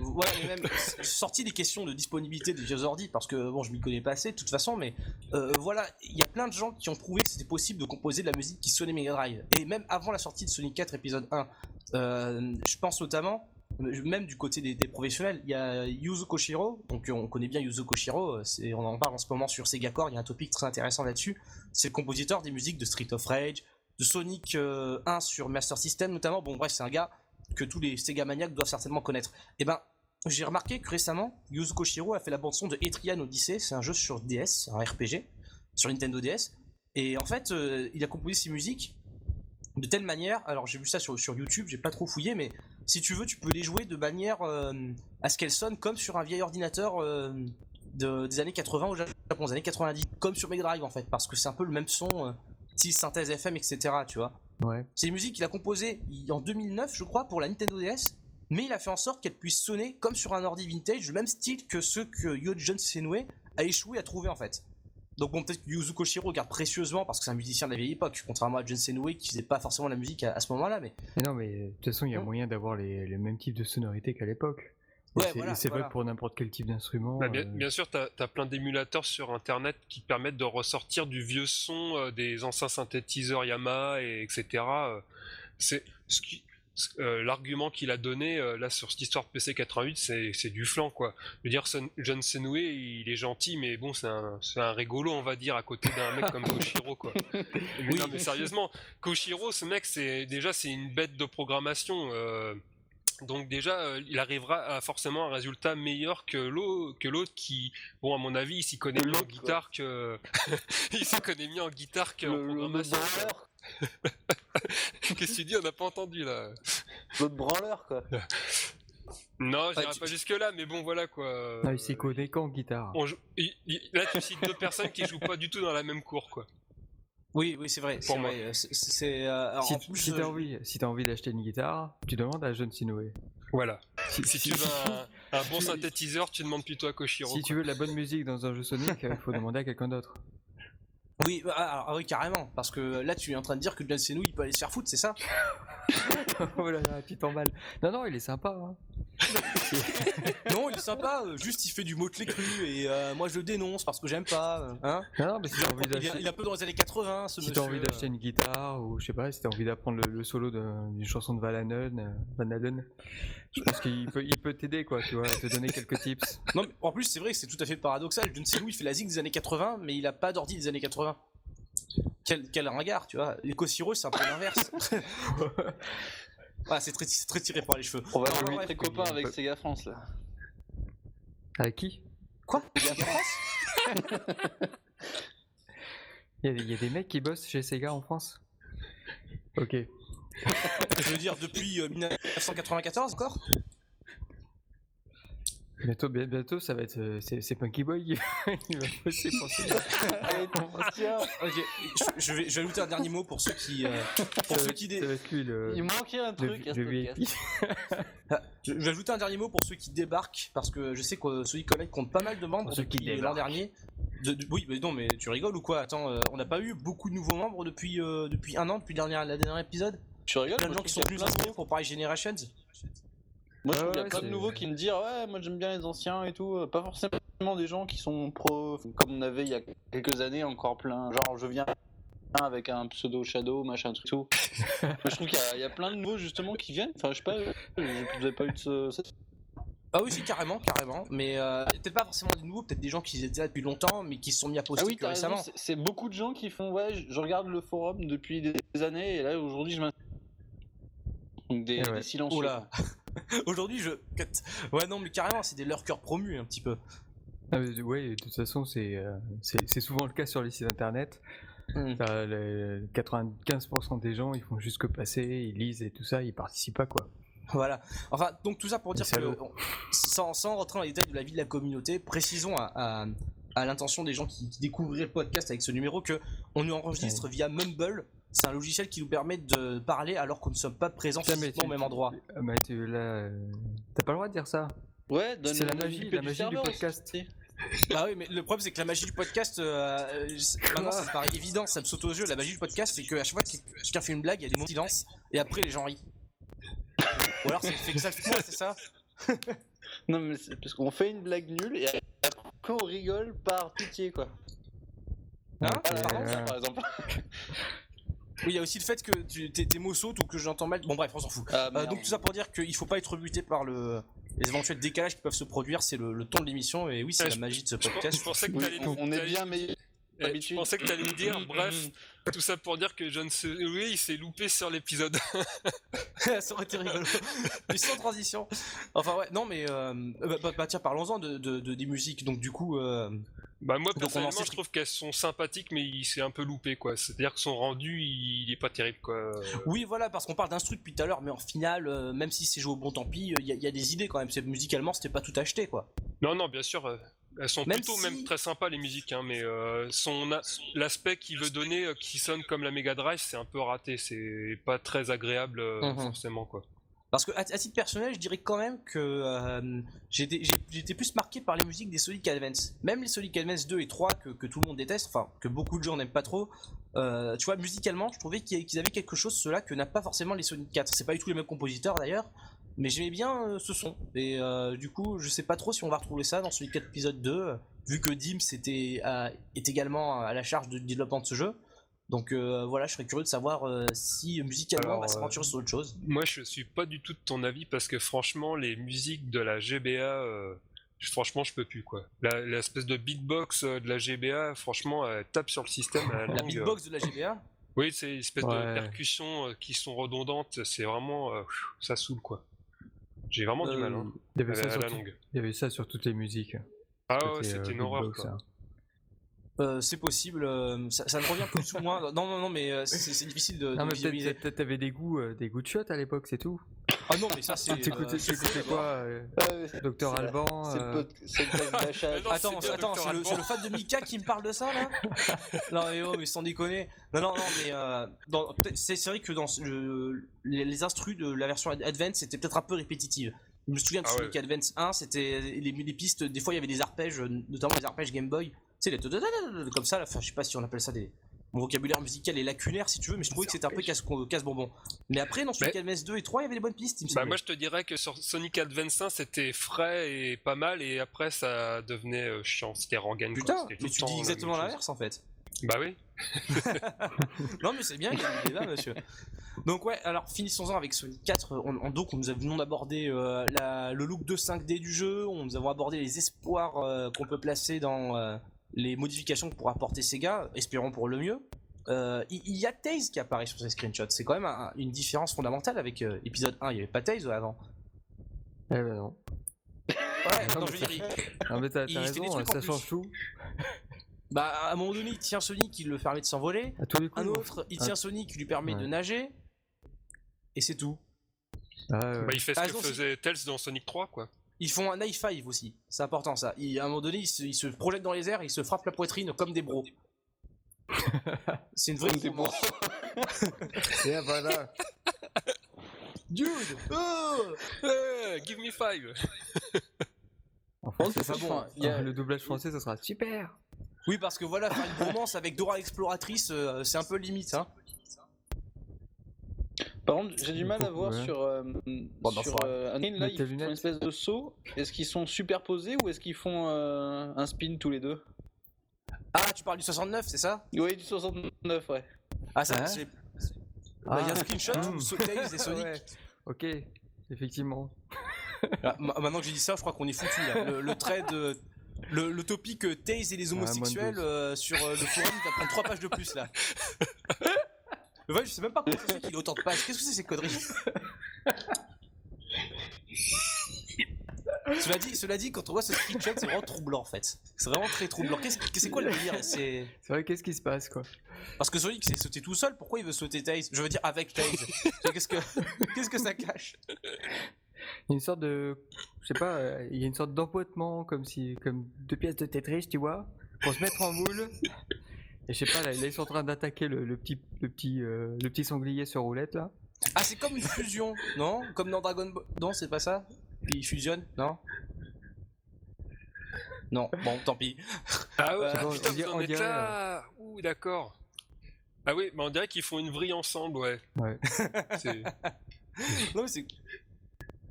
Ouais, mais même sorti des questions de disponibilité des vieux ordi, parce que bon, je m'y connais pas assez de toute façon, mais euh, voilà, il y a plein de gens qui ont prouvé que c'était possible de composer de la musique qui sonnait Mega Drive. Et même avant la sortie de Sonic 4 épisode 1, euh, je pense notamment, euh, même du côté des, professionnels, il y a Yuzo Koshiro, donc on connaît bien Yuzo Koshiro, on en parle en ce moment sur Sega Core, il y a un topic très intéressant là-dessus. C'est le compositeur des musiques de Street of Rage, de Sonic euh, 1 sur Master System notamment. Bon, bref, c'est un gars que tous les Sega maniaques doivent certainement connaître. Et ben, j'ai remarqué que récemment, Yuzo Koshiro a fait la bande-son de Etrian Odyssey, c'est un jeu sur DS, un RPG, sur Nintendo DS. Et en fait, euh, il a composé ses musiques de telle manière, alors j'ai vu ça sur, sur YouTube, j'ai pas trop fouillé, mais si tu veux, tu peux les jouer de manière euh, à ce qu'elles sonnent comme sur un vieil ordinateur euh, de- des années 80 au Japon, des années 90, comme sur Mega Drive en fait, parce que c'est un peu le même son, style synthèse FM, etc. Tu vois.
Ouais.
C'est une musique qu'il a composée en 2009, je crois, pour la Nintendo DS, mais il a fait en sorte qu'elle puisse sonner comme sur un ordi vintage, le même style que ceux que Yojon Senue a échoué à trouver en fait. Donc bon, peut-être que Yuzo Koshiro garde précieusement parce que c'est un musicien de la vieille époque, contrairement à John Senue qui faisait pas forcément la musique à, à ce moment-là, mais
Mais non, mais de toute façon, il y a moyen d'avoir les, les mêmes types de sonorités qu'à l'époque. Et
Ouais,
c'est-
voilà, voilà.
vrai pour n'importe quel type d'instrument.
Bah, bien,
euh,
bien sûr, tu as, plein d'émulateurs sur internet qui permettent de ressortir du vieux son euh, des anciens synthétiseurs Yamaha, et, etc. euh, c'est ce qui. ce- euh, L'argument qu'il a donné euh, là sur cette histoire de PC 88, c'est du flanc quoi. Je veux dire, Son- John Senue, il est gentil, mais bon, c'est un, rigolo, on va dire, à côté d'un mec comme Koshiro quoi. Mais
Oui.
non, mais sérieusement, Koshiro, ce mec, c'est déjà c'est une bête de programmation. euh, donc déjà, euh, il arrivera à forcément un résultat meilleur que l'autre, que l'autre qui, bon, à mon avis, il s'y connaît
Que
mieux en guitare que, il s'y connaît mieux en guitare
Le, le- le
programmation.
branleur,
Qu'est-ce que tu dis On n'a pas entendu là.
l'autre branleur quoi.
Non, j'irai
Ah, tu-
pas jusque là, mais bon, voilà quoi.
Non, il s'y connaît qu'en guitare.
Joue- Là, tu cites deux personnes qui jouent pas du tout dans la même cour, quoi.
Oui, oui, c'est vrai.
Pour
c'est
moi.
euh, alors,
Si,
en plus,
si
euh,
t'as envie, si t'as envie d'acheter une guitare, tu demandes à John Sinoé.
Voilà.
Si,
Si
si-
tu veux un, un bon
tu-
synthétiseur, tu demandes plutôt à Koshiro.
si
quoi.
tu veux de la bonne musique dans un jeu Sonic, il faut demander à quelqu'un d'autre.
Oui, bah, alors, ah oui, carrément. Parce que là, tu es en train de dire que John Senou, il peut aller se faire foutre, c'est ça?
Oh là là, tu t'emballes. Non, non, il est sympa. Hein.
Non, il est sympa. euh, juste, il fait du motley cru et euh, moi, je le dénonce parce que j'aime pas. euh, Hein
Non, non, mais si t'as envie
il, est un peu dans les années 80, ce
Si t'as envie d'acheter une guitare ou je sais pas, si t'as envie d'apprendre le, le solo d'une chanson de Van Halen, Van Halen, je pense qu'il peut, il peut t'aider quoi, tu vois, te donner quelques tips.
Non, mais en plus, c'est vrai que c'est tout à fait paradoxal. John Senou, il fait la zig des années 80, mais il a pas d'ordi des années 80. Quel, quel ringard, tu vois. Koshiro, c'est un peu l'inverse. Ah, c'est très, tiré par les cheveux.
On va très copains
il-
avec Sega France là.
Avec qui?
Quoi?
Sega France?
Il y, a des, il y a des mecs qui bossent chez Sega en France? Ok.
Je veux dire, depuis euh, 1994 encore?
Bientôt, bien- bientôt, ça va être. euh, C'est c'est Punky Boy qui va bosser pour Sega.
Allez, tiens,
Ok, je, je vais, je vais ajouter un dernier mot pour ceux qui, euh, pour
Ça
ceux
va
qui dé-
va le.
il manquait un
le-
truc à ce.
VIP.
Je vais ajouter un dernier mot pour ceux qui débarquent, parce que je sais que Sonic Connect compte pas mal de membres
Pour ceux qui
depuis l'an
débarquent.
dernier. De- de- oui, mais non, mais tu rigoles ou quoi? Attends, euh, on n'a pas eu beaucoup de nouveaux membres depuis, euh, depuis un an, depuis le dernier, la dernier épisode?
Tu rigoles?
Plein de gens qui sont venus pour Paris Generations
Moi, je
Ouais,
trouve qu'il y a
ouais,
plein de nouveaux qui me disent ouais, moi j'aime bien les anciens et tout. Pas forcément des gens qui sont pro, comme on avait il y a quelques années, encore plein. Genre, je viens avec un pseudo Shadow, machin truc tout. Moi, je trouve qu'il y, y a plein de nouveaux justement qui viennent. Enfin, je sais pas, euh, vous avez pas eu de ce.
Ah oui, si, carrément, carrément. Mais euh, peut-être pas forcément des nouveaux, peut-être des gens qui étaient là depuis longtemps, mais qui se sont mis à poster
Ah oui,
récemment.
c'est- beaucoup de gens qui font ouais, je, je regarde le forum depuis des années et là aujourd'hui je m'inscris. Donc des,
Eh ouais.
des silencieux.
Oula. Aujourd'hui, je. Ouais, non, mais carrément, c'est des lurkers promus un petit peu.
Ah, ouais, de toute façon, c'est euh, c'est souvent le cas sur les sites internet. T'as les 95% des gens, ils font juste que passer, ils lisent et tout ça, ils participent pas quoi.
Voilà. Enfin, donc tout ça pour dire que, on- sans, sans rentrer dans les détails de la vie de la communauté, précisons à, à- à l'intention des gens qui, qui découvriraient le podcast avec ce numéro que on nous enregistre via Mumble. C'est un logiciel qui nous permet de parler alors qu'on ne sommes pas présents physiquement au même endroit.
Ah, mais tu, là, euh, t'as pas le droit de dire ça.
Ouais, donne
C'est la magie- la magie du podcast.
aussi.
Bah oui, mais le problème c'est que la magie du podcast, euh, euh, c'est- maintenant ça me paraît évident, ça me saute aux yeux. La magie du podcast, c'est qu'à chaque fois que quelqu'un fait une blague, il y a des moments de silence et après les gens rient. Ou alors c'est fait exactement, c'est ça?
Non, mais c'est parce qu'on fait une blague nulle et après on rigole par pitié, quoi.
Hein
Voilà,
Pardon
ça, par exemple.
Oui, il y a aussi le fait que tu- tes, tes mots sautent ou que j'entends mal. Bon, bref, on s'en fout.
Ah,
Euh, donc, tout ça pour dire qu'il faut pas être buté par le, les éventuels décalages qui peuvent se produire. C'est le, le ton de l'émission. Et oui, c'est
Ouais,
la magie de ce
Je,
podcast.
je pensais que
Oui,
t'allais
on, on est bien meilleur.
Eh, Je pensais que t'allais me dire, bref, tout ça pour dire que John se... oui, il s'est loupé sur l'épisode.
ça aurait été rigolo. Mais sans transition. Enfin, ouais, non, mais. Euh, bah, bah, bah, tiens, parlons-en de, de- de- des musiques. Donc, du coup. euh,
Bah moi personnellement je trouve qu'elles sont sympathiques mais il s'est un peu loupé quoi. C'est-à-dire que son rendu il, il est pas terrible quoi.
Oui, voilà, parce qu'on parle d'instru depuis tout à l'heure, mais en finale, euh, même si c'est joué au bon tant pis, il y, y a des idées quand même. Musicalement, c'était pas tout acheté, quoi.
Non non bien sûr elles sont
Même
plutôt
si-
même très sympas les musiques hein, mais euh, son a- l'aspect qu'il veut donner euh, qui sonne comme la Mega Drive c'est un peu raté. C'est pas très agréable euh,
Mhm.
forcément quoi.
Parce que à, à titre personnel, je dirais quand même que j'étais plus marqué par les musiques des Sonic Advance. Même les Sonic Advance 2 et 3 que, que tout le monde déteste, enfin que beaucoup de gens n'aiment pas trop. tu vois, musicalement, je trouvais qu'ils qu'ils avaient quelque chose cela que n'a pas forcément les Sonic 4. C'est pas du tout les mêmes compositeurs d'ailleurs, mais j'aimais bien euh, ce son. Et euh, du coup, je sais pas trop si on va retrouver ça dans Sonic 4 épisode 2, euh, vu que Dim était, euh, est également à la charge de développement de ce jeu. Donc euh, voilà, je serais curieux de savoir euh, si musicalement on
Alors,
va s'aventurer sur autre chose.
Moi je suis pas du tout de ton avis parce que franchement les musiques de la GBA euh, je- franchement je peux plus quoi. La- L'espèce de beatbox de la GBA franchement elle tape sur le système. à
La beatbox de la GBA
Oui, c'est une espèce
Ouais.
de percussions qui sont redondantes, c'est vraiment. euh, ça saoule quoi. J'ai vraiment du
Euh,
mal, hein,
Il y
à,
avait,
la-
ça
à
sur
la
tout-
longue.
il y avait ça sur toutes les musiques.
Ah ouais, c'était
euh,
une horreur quoi.
hein.
Euh, c'est possible, euh, ça, ça me revient plus ou moins. Non, non, non, mais euh, c'est difficile de, de
Non mais
visualiser.
peut-être peut-être t'avais des goûts, euh, des goûts de shot à l'époque, c'est tout.
Ah non, mais ça c'est.
T'écoutais
euh,
quoi euh,
ouais,
Docteur Alban
C'est le,
euh,
podcast d'achat.
Attends,
c'est
attends,
Dr.
c'est le,
Alban.
c'est le fan de Mika qui me parle de ça là Non mais oh, mais sans déconner. Non, non, non, mais euh, c'est c'est vrai que dans le- les, les instrus de la version Ad- Advance c'était peut-être un peu répétitive. Je me souviens de
Ah ouais.
Sonic Advance 1, c'était les, les pistes, des fois il y avait des arpèges, euh, notamment les arpèges Game Boy. Tu sais, les comme ça, là, enfin, je sais pas si on appelle ça des. Mon vocabulaire musical est lacunaire si tu veux, mais je trouvais que c'était un peu casse- casse-bonbon. Mais après, dans Sonic
Mais-
Advance 2 et 3, il y avait des bonnes pistes, il me
Bah
semble.
moi je te dirais que sur Sonic Advance 1 c'était frais et pas mal et après ça devenait euh, chiant, c'était rengaine.
Putain, mais tu dis exactement l'inverse en fait.
Bah oui.
Non mais c'est bien, il est là monsieur. Donc ouais, alors finissons-en avec Sonic 4. On, on- donc nous avons abordé euh, la- le look de 5D du jeu, on nous avons abordé les espoirs euh, qu'on peut placer dans euh, les modifications que pourra apporter Sega, espérons pour le mieux. Euh, Il il y, a Taze qui apparaît sur ces screenshots, c'est quand même un- une différence fondamentale avec euh, épisode 1, il n'y avait pas Taze avant.
Eh ben non.
Ouais,
Non,
je veux dire, il-
Non mais t'as
Il
raison, ça change tout.
bah, à un moment donné, il tient Sonic qui le permet de s'envoler,
À tous les coups.
un autre, il
Ah.
tient Sonic qui lui permet de nager, et c'est tout.
Ah, ouais.
Bah il fait ce
Ah,
que faisait Tails dans Sonic 3 quoi.
Ils font un high five aussi, c'est important ça. À un moment donné, ils se, ils se projettent dans les airs, ils se frappent la poitrine comme des bros. c'est une vraie
des.
Et voilà.
Dude oh
give me five
En France,
c'est
pas bon.
bon, il y a-
Le doublage français, ça sera super.
Oui, parce que voilà, faire une romance avec Dora l'exploratrice, euh, c'est un peu limite. Hein.
Par contre, j'ai du mal à voir
ouais.
sur, euh,
Bon,
sur euh, Unreal, là, ils font une espèce de saut. Est-ce qu'ils sont superposés ou est-ce qu'ils font euh, un spin tous les deux?
Ah, tu parles du 69, c'est ça?
Oui, du 69, ouais.
Ah, ça,
Hein?
c'est. Bah, il y a un screenshot
Hmm.
où Tails et Sonic.
Ouais. Ok, effectivement.
Ah, ma- maintenant que j'ai dit ça, je crois qu'on est foutu là. Le, le trait de. Le, le topic euh, Taze et les homosexuels
moins de
euh, sur euh, le forum, il va prendre 3 pages de plus là. Ouais, je sais même pas comment ça se fait qu'il ait autant de pages. Qu'est-ce que c'est ces conneries Cela dit, cela dit, quand on voit ce screenshot, c'est vraiment troublant en fait. C'est vraiment très troublant. Qu'est-ce c'est quoi le délire? C'est
C'est vrai, qu'est-ce qui se passe quoi?
Parce que Sonic s'est sauté tout seul. Pourquoi il veut sauter Tails? Je veux dire avec Tails. Qu'est-ce que qu'est-ce que ça cache?
Il y a une sorte de. Je sais pas, euh, il y a une sorte d'empoitement comme si. comme deux pièces de Tetris, tu vois, pour se mettre en moule. Et je sais pas, là, là, ils sont en train d'attaquer le, le petit, le, petit, euh, le petit sanglier sur roulette là.
Ah, c'est comme une fusion, non? Comme dans Dragon Ball. Non, c'est pas ça? Puis il fusionne, non? Non, bon, tant pis.
Ah ouais,
Euh,
putain,
on
vous
dirait-
en
on
êtes
dirait,
là Ouh, d'accord. Ah oui, mais on dirait qu'ils font une vrille ensemble, ouais.
Ouais.
Non, mais c'est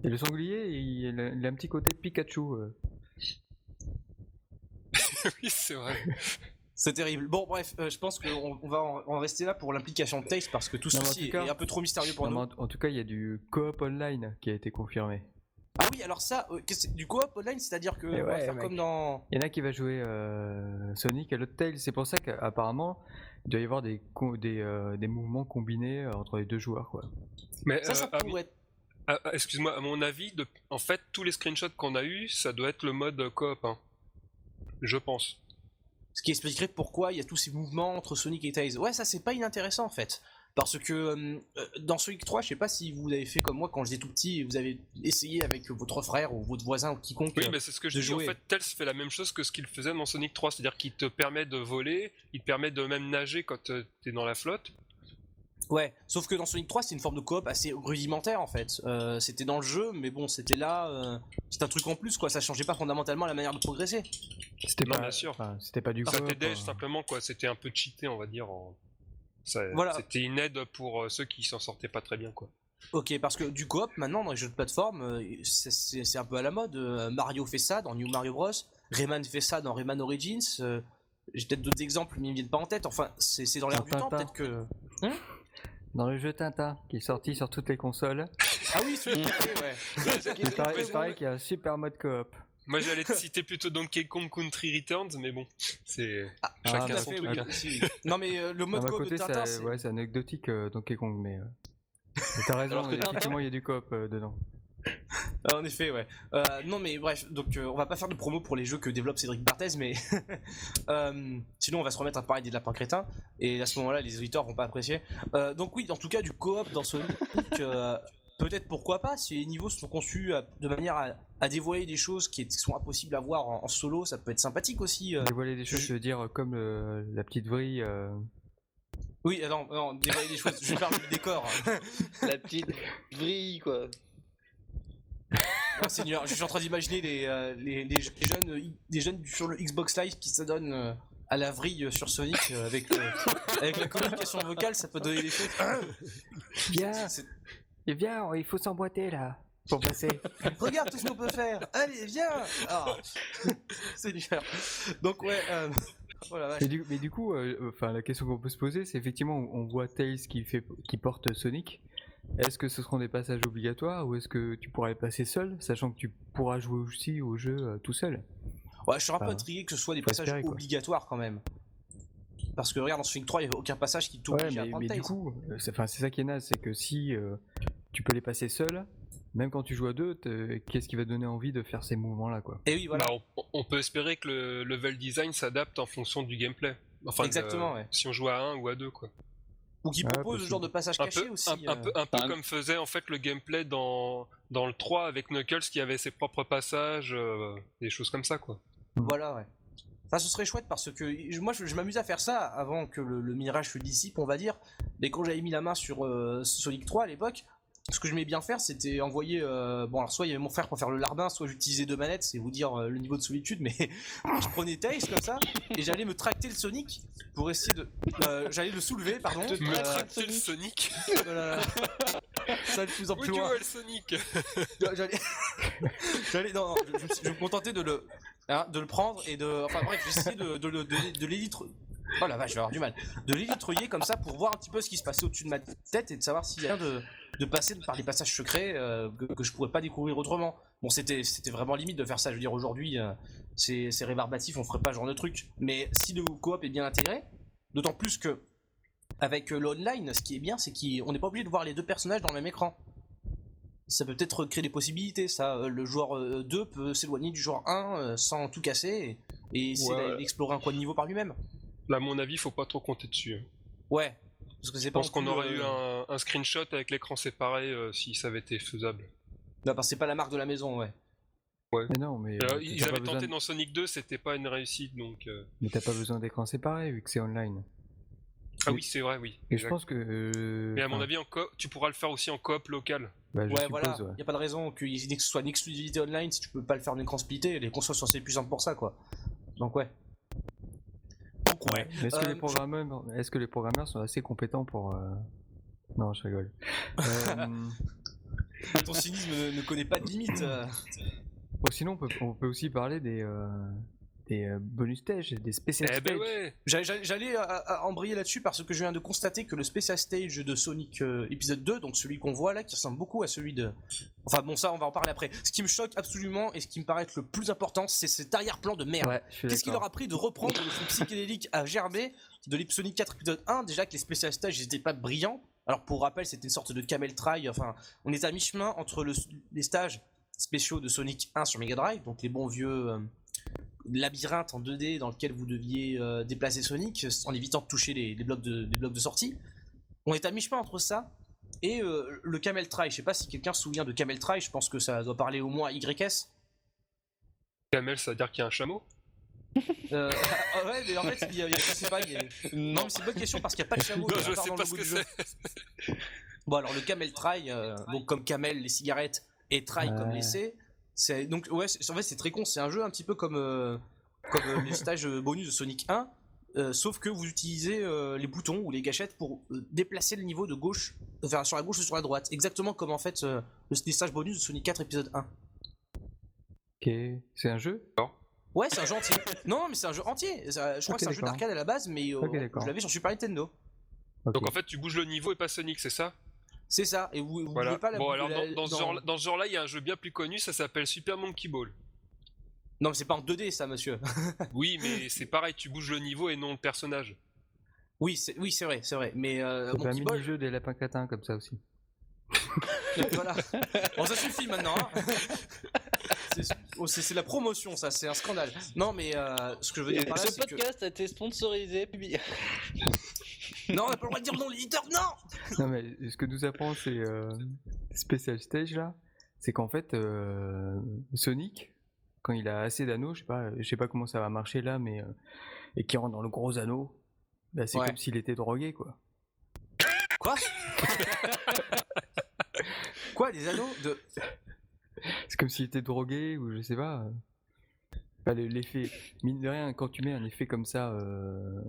Et le sanglier, il, a, il a un petit côté Pikachu. euh.
oui, c'est vrai.
C'est terrible. Bon, bref, euh, je pense qu'on on va en, en rester là pour l'implication de Tails parce que tout
Non,
ceci
tout cas-
est un peu trop mystérieux pour
Non,
nous.
en, en tout cas, il y a du coop online qui a été confirmé.
Ah oui, alors ça, euh, du coop online, c'est-à-dire que on va faire
mec.
comme dans.
Il y en a qui va jouer euh, Sonic et l'autre Tails. C'est pour ça qu'apparemment, il doit y avoir des, des, euh, des mouvements combinés entre les deux joueurs. Quoi.
Mais
Ça, ça
oui,
pourrait être.
excuse-moi, à mon avis, de... en fait, tous les screenshots qu'on a eu, ça doit être le mode coop. Hein. Je pense.
Ce qui expliquerait pourquoi il y a tous ces mouvements entre Sonic et Tails. Ouais, ça c'est pas inintéressant en fait. Parce que euh, euh, dans Sonic 3, je sais pas si vous avez fait comme moi quand j'étais tout petit et vous avez essayé avec votre frère ou votre voisin ou quiconque.
Oui, mais c'est ce que je dis. En fait, Tails fait la même chose que ce qu'il faisait dans Sonic 3, c'est-à-dire qu'il te permet de voler, il te permet de même nager quand euh, t'es dans la flotte.
Ouais, sauf que dans Sonic 3, c'est une forme de coop assez rudimentaire en fait. Euh, c'était dans le jeu, mais bon, c'était là. euh, c'est un truc en plus quoi, ça changeait pas fondamentalement la manière de progresser.
C'était
Non,
pas,
bien sûr.
enfin, c'était pas du
Ça
coop.
t'aidait
hein.
simplement, quoi. C'était un peu cheaté, on va dire. en- ça-
Voilà.
C'était une aide pour euh, ceux qui s'en sortaient pas très bien, quoi.
Ok, parce que du coop maintenant dans les jeux de plateforme, euh, c'est- c'est c'est un peu à la mode. Euh, Mario fait ça dans New Mario Bros. Rayman fait ça dans Rayman Origins. euh, J'ai peut-être d'autres exemples, mais ils me viennent pas en tête. Enfin, c'est c'est dans l'air du temps, peut-être que.
Dans le jeu Tintin, qui est sorti sur toutes les consoles,
Ah oui, celui qui fait, ouais.
il paraît, il paraît qu'il y a un super mode coop.
Moi, j'allais te citer plutôt Donkey Kong Country Returns, mais bon, c'est
Ah,
chacun
à
son
fait,
truc.
oui,
hein.
aussi. Non, mais euh, le mode coop de
côté,
Tintin,
c'est ouais, anecdotique euh, Donkey Kong, mais. euh, mais T'as raison, effectivement, il y a du coop euh, dedans.
Ah, en effet, ouais. Euh, non, mais bref, donc euh, on va pas faire de promo pour les jeux que développe Cédric Barthez, mais euh, sinon on va se remettre à parler des lapins crétins, et à ce moment-là, les auditeurs vont pas apprécier. Euh, donc oui, en tout cas, du coop dans euh, peut-être pourquoi pas, si les niveaux sont conçus à- de manière à, à dévoiler des choses qui est- sont impossibles à voir en, en solo, ça peut être sympathique aussi. euh.
Dévoiler des choses,
je-
veux dire, comme euh, la petite vrille. euh,
Oui, euh, non, non, dévoiler des choses, je parle du décor.
La petite vrille, quoi.
Oh, Seigneur, je suis en train d'imaginer les, euh, les, les jeunes, euh, les jeunes sur le Xbox Live qui s'adonnent euh, à la vrille sur Sonic euh, avec, avec la communication vocale, ça peut donner des choses.
Viens,
C'est-
et viens, il faut s'emboîter là, pour passer.
Regarde tout ce qu'on peut faire. Allez, viens. Ah, Seigneur. Donc ouais. Euh... Oh
mais, du, mais du coup, euh, enfin, la question qu'on peut se poser, c'est effectivement, on voit Tails qui, fait, qui porte Sonic. Est-ce que ce seront des passages obligatoires ou est-ce que tu pourras les passer seul, sachant que tu pourras jouer aussi au jeu euh, tout seul?
Ouais, je suis un peu intrigué que ce soit des passages
espérer, quoi.
obligatoires quand même. Parce que regarde dans Sonic 3, il n'y avait aucun passage qui t'oblige
Ouais,
à
mais,
prendre
mais du coup, euh, c'est enfin, c'est ça qui est naze, c'est que si euh, tu peux les passer seul, même quand tu joues à deux, qu'est-ce qui va te donner envie de faire ces mouvements-là, quoi?
Et oui, voilà.
Bah, on, on peut espérer que le level design s'adapte en fonction du gameplay. Enfin,
Exactement, ouais.
Si on joue à 1 ou à 2, quoi.
Ou qui
Ouais,
propose ce genre de passage
Un
caché
peu,
aussi.
un, un
euh.
peu, un peu
Un-
comme faisait en fait le gameplay dans, dans le 3 avec Knuckles qui avait ses propres passages, euh, des choses comme ça, quoi.
Voilà, ouais. Ça, ce serait chouette parce que je- moi, je, je m'amuse à faire ça avant que le, le mirage se dissipe, on va dire. Mais quand j'avais mis la main sur euh, Sonic 3 à l'époque, ce que je m'aimais bien faire, c'était envoyer. euh, bon, alors soit il y avait mon frère pour faire le larbin, soit j'utilisais deux manettes, c'est vous dire euh, le niveau de solitude, mais je prenais Tails comme ça et j'allais me tracter le Sonic pour essayer de. euh, j'allais le soulever, pardon.
Te
Me tracter le Sonic
voilà. Ça de plus en
Où
plus
tu
loin.
vois le Sonic
J'allais, j'allais, non, non, je, je me suis- je me contentais de le, hein, de le prendre et de, enfin bref, j'essayais de, de, de, de, de l'élitr- Oh la vache, je vais avoir du mal. De l'élitrouiller comme ça pour voir un petit peu ce qui se passait au-dessus de ma tête et de savoir s'il y a rien de, de passer par des passages secrets euh, que, que je pourrais pas découvrir autrement. Bon, c'était, c'était vraiment limite de faire ça. Je veux dire, aujourd'hui, euh, c'est, c'est rébarbatif, on ferait pas ce genre de truc. Mais si le coop est bien intégré, d'autant plus que avec euh, l'online, ce qui est bien, c'est qu'on n'est pas obligé de voir les deux personnages dans le même écran. ça peut peut-être créer des possibilités. Ça, Euh, le joueur euh, 2 peut s'éloigner du joueur 1 euh, sans tout casser et, et
Ouais.
un coin de niveau par lui-même.
Là, à mon avis, faut pas trop compter dessus. hein.
Ouais. Parce que
Je pense
non
qu'on aurait
euh,
eu un, un screenshot avec l'écran séparé euh, si ça avait été faisable.
bah, parce que c'est pas la marque de la maison, ouais.
Mais non, mais.
Euh,
euh,
ils avaient tenté
de-
dans Sonic 2, c'était pas une réussite, donc. euh,
Mais t'as pas besoin d'écran séparé vu que c'est online.
Ah
Oui.
oui, c'est vrai, oui.
Et je pense que. euh,
Mais à mon
enfin,
avis, en co- tu pourras le faire aussi en coop local.
bah,
ouais,
suppose,
voilà.
ouais.
Y a pas de raison que ce soit une exclusivité online si tu peux pas le faire en écran splitté. Les consoles sont assez puissantes pour ça, quoi. Donc, ouais.
Est-ce que,
Euh,
les programmeurs... Est-ce que les programmeurs sont assez compétents pour. euh, Non, je rigole. Euh,
Ton cynisme ne, ne connaît pas de limite. euh.
bon, sinon, on peut, on peut aussi parler des, euh, des euh, bonus stages, des spécial
Eh ben ouais
J'allais- euh, euh, embrayer là-dessus parce que je viens de constater que le Special Stage de Sonic euh, épisode 2, donc celui qu'on voit là, qui ressemble beaucoup à celui de. Enfin bon, ça, on va en parler après. Ce qui me choque absolument et ce qui me paraît être le plus important, c'est cet arrière-plan de merde.
Ouais,
Qu'est-ce qu'il leur a pris de reprendre le son psychédélique à gerber de l'Sonic 4 épisode 1 Déjà que les Special Stages n'étaient pas brillants. Alors pour rappel, c'était une sorte de camel try. Enfin, on est à mi-chemin entre le- les stages spéciaux de Sonic 1 sur Mega Drive, donc les bons vieux euh, labyrinthes en 2D dans lequel vous deviez euh, déplacer Sonic en évitant de toucher les, les blocs, de, les blocs de sortie. On est à mi-chemin entre ça et euh, le camel try. Je sais pas si quelqu'un se souvient de camel try. Je pense que ça doit parler au moins à YS.
Camel, ça veut dire qu'il y a un chameau?
Euh, ah ouais, mais en fait, il y a, il y a- je sais pas. il y a- Non, mais c'est une bonne question parce qu'il n'y a pas de chameau.
Non, je sais
dans
pas
le
ce
logo
que
du jeu.
c'est.
Bon, alors le camel try, euh, donc comme camel, les cigarettes, et try comme l'essai. C'est donc ouais, c'est- en fait c'est très con. C'est un jeu un petit peu comme euh, comme euh, les stages euh, bonus de Sonic 1, euh, sauf que vous utilisez euh, les boutons ou les gâchettes pour euh, déplacer le niveau de gauche, enfin sur la gauche ou sur la droite, exactement comme en fait euh, le les stages bonus de Sonic 4 épisode 1.
Ok, c'est un jeu?
Ouais, c'est un jeu entier. non, mais c'est un jeu entier. Je crois que c'est un jeu d'arcade à la base, mais euh,
Ok, d'accord.
je l'avais sur Super Nintendo.
Ok.
Donc en fait, tu bouges le niveau et pas Sonic, c'est ça?
C'est ça. Et vous, vous
Voilà.
pouvez pas la
Bon, alors
la-
dans, dans ce
dans-
genre- dans ce genre-là, il y a un jeu bien plus connu, ça s'appelle Super Monkey Ball.
Non, mais c'est pas en 2D ça, monsieur.
Oui, mais c'est pareil, tu bouges le niveau et non le personnage.
oui, c'est oui, c'est vrai, c'est vrai. Mais euh,
un
Monkey Ball,
mini-jeu des lapins catins comme ça aussi.
voilà. Bon, ça suffit maintenant. hein. C'est- oh, c'est la promotion, ça, c'est un scandale. Non, mais euh, ce que je veux dire par là,
Ce
c'est que.
podcast a été sponsorisé. publié.
Non, on n'a pas le droit de dire non, l'éditeur, non
Non mais ce que nous apprend ces euh, Special Stage là, c'est qu'en fait euh, Sonic, quand il a assez d'anneaux, je sais pas, je sais pas comment ça va marcher là, mais euh, et qui rentre dans le gros anneau, bah, c'est
Ouais.
comme s'il était drogué quoi.
Quoi? Quoi, des anneaux de.
C'est comme s'il était drogué ou je sais pas. euh. Enfin, l'effet, mine de rien, quand tu mets un effet comme ça, euh,